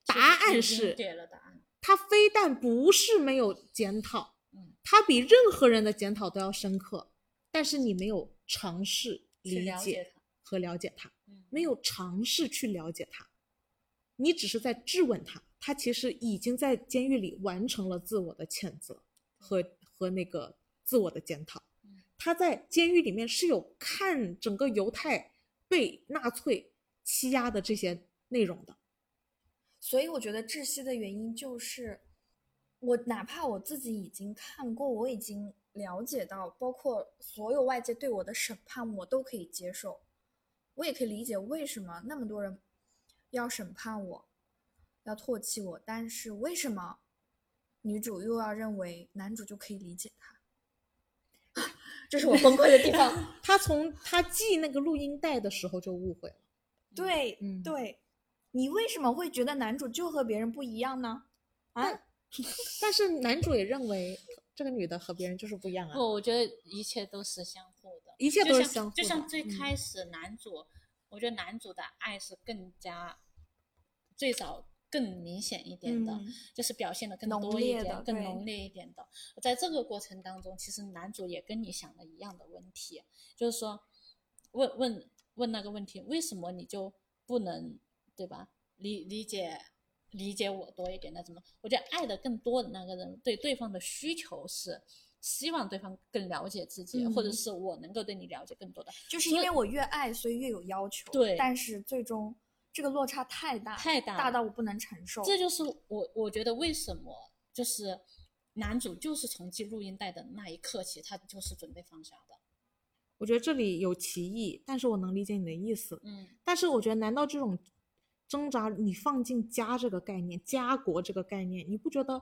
答案是给了答案，他非但不是没有检讨，嗯，他比任何人的检讨都要深刻，但是你没有尝试理解和了解他，嗯没有尝试去了解他，你只是在质问他，他其实已经在监狱里完成了自我的谴责和和那个自我的检讨嗯。他在监狱里面是有看整个犹太被纳粹欺压的这些内容的。所以我觉得窒息的原因就是，我哪怕我自己已经看过，我已经了解到，包括所有外界对我的审判，我都可以接受，我也可以理解为什么那么多人要审判我，要唾弃我，但是为什么女主又要认为男主就可以理解她？这是我崩溃的地方。他从他记那个录音带的时候就误会了。对，嗯对，你为什么会觉得男主就和别人不一样呢？啊，但是男主也认为这个女的和别人就是不一样啊。不，我觉得一切都是相互的，一切都是相互的就像最嗯开始男主，我觉得男主的爱是更加最早更明显一点的，嗯就是表现的更多一点、更浓烈一点的。在这个过程当中，其实男主也跟你想的一样的问题，就是说问问问那个问题，为什么你就不能对吧？理理解理解我多一点，那怎么？我觉得爱的更多的那个人对对方的需求是。希望对方更了解自己，嗯或者是我能够对你了解更多的，就是因为我越爱，所以越有要求。对但是最终这个落差太大，太大大到我不能承受。这就是我我觉得为什么就是男主就是从记录音带的那一刻起，他就是准备放下的。我觉得这里有歧义，但是我能理解你的意思。嗯但是我觉得，难道这种挣扎，你放进家这个概念、家国这个概念，你不觉得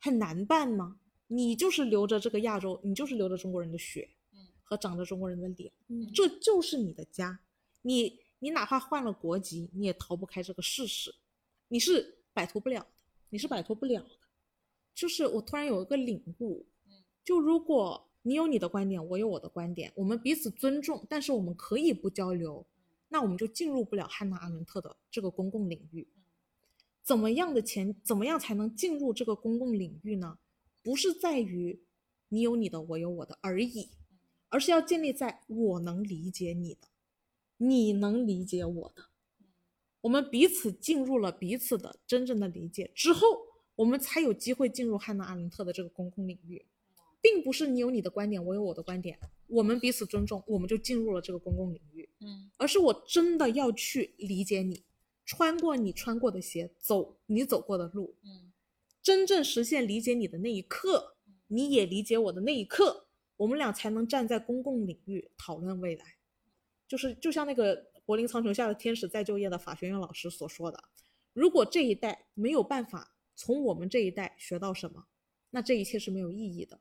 很难办吗？你就是流着这个亚洲，你就是流着中国人的血嗯和长着中国人的脸，嗯，这就是你的家。你你哪怕换了国籍，你也逃不开这个事实，你是摆脱不了的，你是摆脱不了的。就是我突然有一个领悟，嗯就如果你有你的观点，我有我的观点，我们彼此尊重，但是我们可以不交流，那我们就进入不了汉娜阿伦特的这个公共领域。怎么样的前，怎么样才能进入这个公共领域呢？不是在于你有你的，我有我的而已，而是要建立在我能理解你的，你能理解我的，我们彼此进入了彼此的真正的理解之后，我们才有机会进入汉娜阿伦特的这个公共领域，并不是你有你的观点，我有我的观点，我们彼此尊重，我们就进入了这个公共领域。嗯而是我真的要去理解你，穿过你穿过的鞋，走你走过的路，嗯真正实现理解你的那一刻，你也理解我的那一刻，我们俩才能站在公共领域讨论未来。就是就像那个柏林苍穹下的天使再就业的法学院老师所说的，如果这一代没有办法从我们这一代学到什么，那这一切是没有意义的。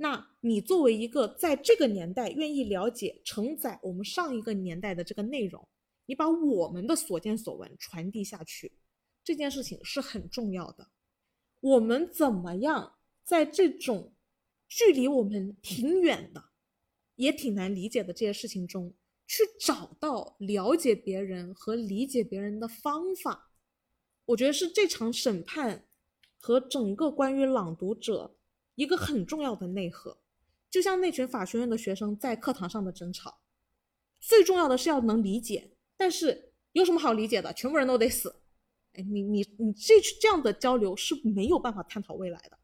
那你作为一个在这个年代愿意了解、承载我们上一个年代的这个内容，你把我们的所见所闻传递下去，这件事情是很重要的。我们怎么样在这种距离我们挺远的，也挺难理解的这些事情中，去找到了解别人和理解别人的方法？我觉得是这场审判和整个关于朗读者一个很重要的内核。就像那群法学院的学生在课堂上的争吵，最重要的是要能理解，但是有什么好理解的？全部人都得死。哎，你你你这这样的交流是没有办法探讨未来的，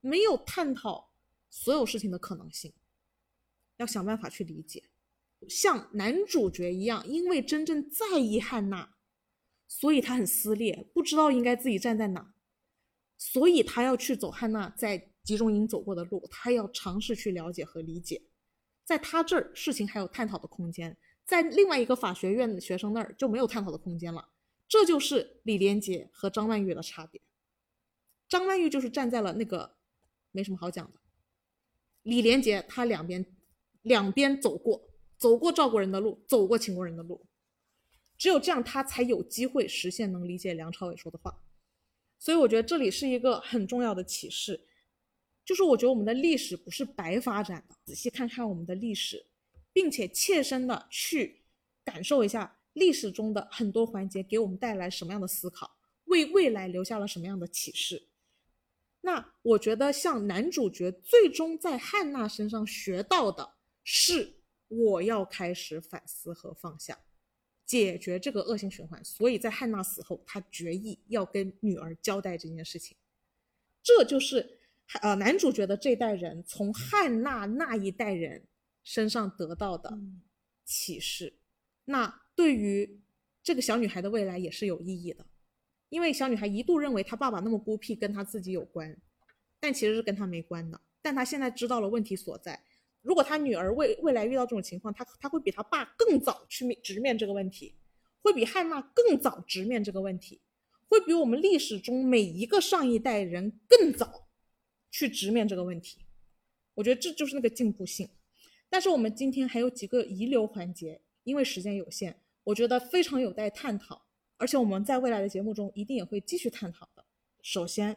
没有探讨所有事情的可能性，要想办法去理解。像男主角一样，因为真正在意汉娜，所以他很撕裂，不知道应该自己站在哪，所以他要去走汉娜在集中营走过的路，他要尝试去了解和理解。在他这儿，事情还有探讨的空间；在另外一个法学院的学生那儿就没有探讨的空间了。这就是李连杰和张曼玉的差别。张曼玉就是站在了那个没什么好讲的，李连杰他两边两边走过，走过赵国人的路，走过秦国人的路，只有这样他才有机会实现能理解梁朝伟说的话。所以我觉得这里是一个很重要的启示，就是我觉得我们的历史不是白发展的，仔细看看我们的历史，并且切身的去感受一下。历史中的很多环节给我们带来什么样的思考，为未来留下了什么样的启示？那我觉得，像男主角最终在汉娜身上学到的是，我要开始反思和放下，解决这个恶性循环。所以在汉娜死后，他决意要跟女儿交代这件事情。这就是呃男主角的这代人从汉娜那一代人身上得到的启示。那对于这个小女孩的未来也是有意义的，因为小女孩一度认为她爸爸那么孤僻跟她自己有关，但其实是跟她没关的。但她现在知道了问题所在。如果她女儿未未来遇到这种情况，她她会比她爸更早去面直面这个问题，会比汉娜更早直面这个问题，会比我们历史中每一个上一代人更早去直面这个问题。我觉得这就是那个进步性。但是我们今天还有几个遗留环节。因为时间有限，我觉得非常有待探讨，而且我们在未来的节目中一定也会继续探讨的。首先，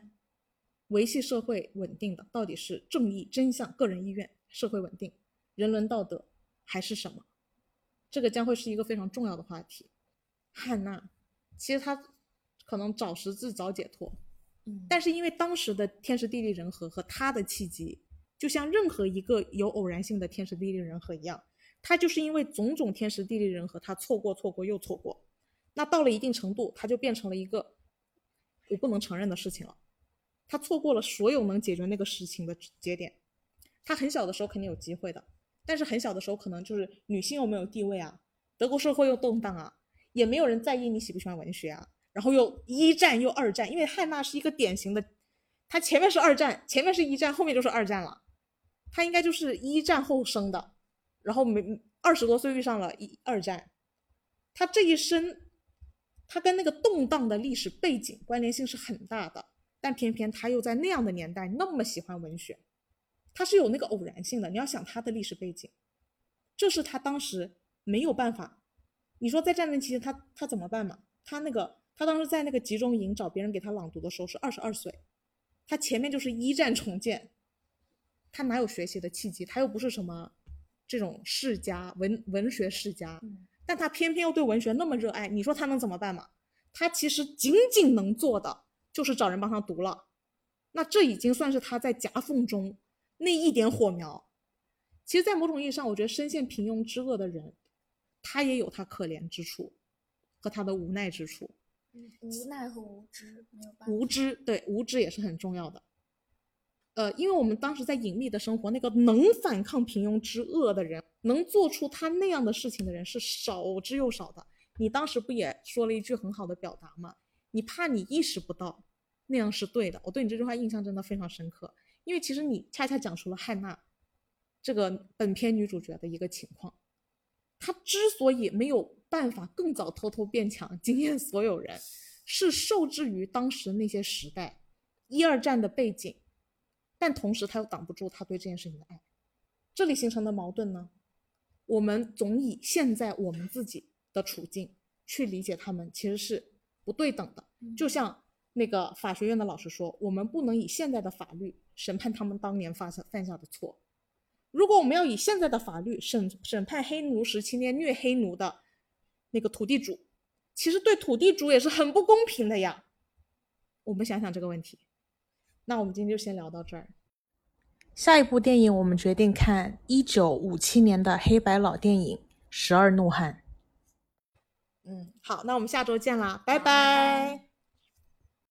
维系社会稳定的到底是正义、真相、个人意愿、社会稳定、人伦道德，还是什么？这个将会是一个非常重要的话题。汉娜，其实她可能早识字早解脱，但是因为当时的天时地利人和和他的契机，就像任何一个有偶然性的天时地利人和一样，他就是因为种种天时地利人和，他错过错过又错过，那到了一定程度，他就变成了一个我不能承认的事情了。他错过了所有能解决那个事情的节点。他很小的时候肯定有机会的，但是很小的时候可能就是女性又没有地位啊，德国社会又动荡啊，也没有人在意你喜不喜欢文学啊。然后又一战又二战，因为汉娜是一个典型的，她前面是二战，前面是一战，后面就是二战了。她应该就是一战后生的，然后没二十多岁遇上了一二战，她这一生，她跟那个动荡的历史背景关联性是很大的。但偏偏她又在那样的年代那么喜欢文学，她是有那个偶然性的。你要想她的历史背景，这是她当时没有办法。你说在战争期间，她她怎么办嘛？她那个。他当时在那个集中营找别人给他朗读的时候是二十二岁，他前面就是一战重建，他哪有学习的契机？他又不是什么这种世家文文学世家，但他偏偏又对文学那么热爱，你说他能怎么办嘛？他其实仅仅能做的就是找人帮他读了，那这已经算是他在夹缝中那一点火苗。其实，在某种意义上，我觉得深陷平庸之恶的人，他也有他可怜之处和他的无奈之处。无奈和无知没有办法。无知对无知也是很重要的。呃，因为我们当时在隐秘的生活，那个能反抗平庸之恶的人，能做出他那样的事情的人是少之又少的。你当时不也说了一句很好的表达吗？你怕你意识不到那样是对的。我对你这句话印象真的非常深刻，因为其实你恰恰讲出了汉娜这个本片女主角的一个情况。她之所以没有办法更早偷偷变强，惊艳所有人，是受制于当时那些时代一二战的背景，但同时他又挡不住他对这件事情的爱。这里形成的矛盾呢，我们总以现在我们自己的处境去理解他们，其实是不对等的。就像那个法学院的老师说，我们不能以现在的法律审判他们当年犯下犯下的错。如果我们要以现在的法律审审判黑奴时期那虐黑奴的那个土地主，其实对土地主也是很不公平的呀。我们想想这个问题。那我们今天就先聊到这儿。下一部电影我们决定看一九五七年的黑白老电影《十二怒汉》。嗯，好，那我们下周见啦，拜拜。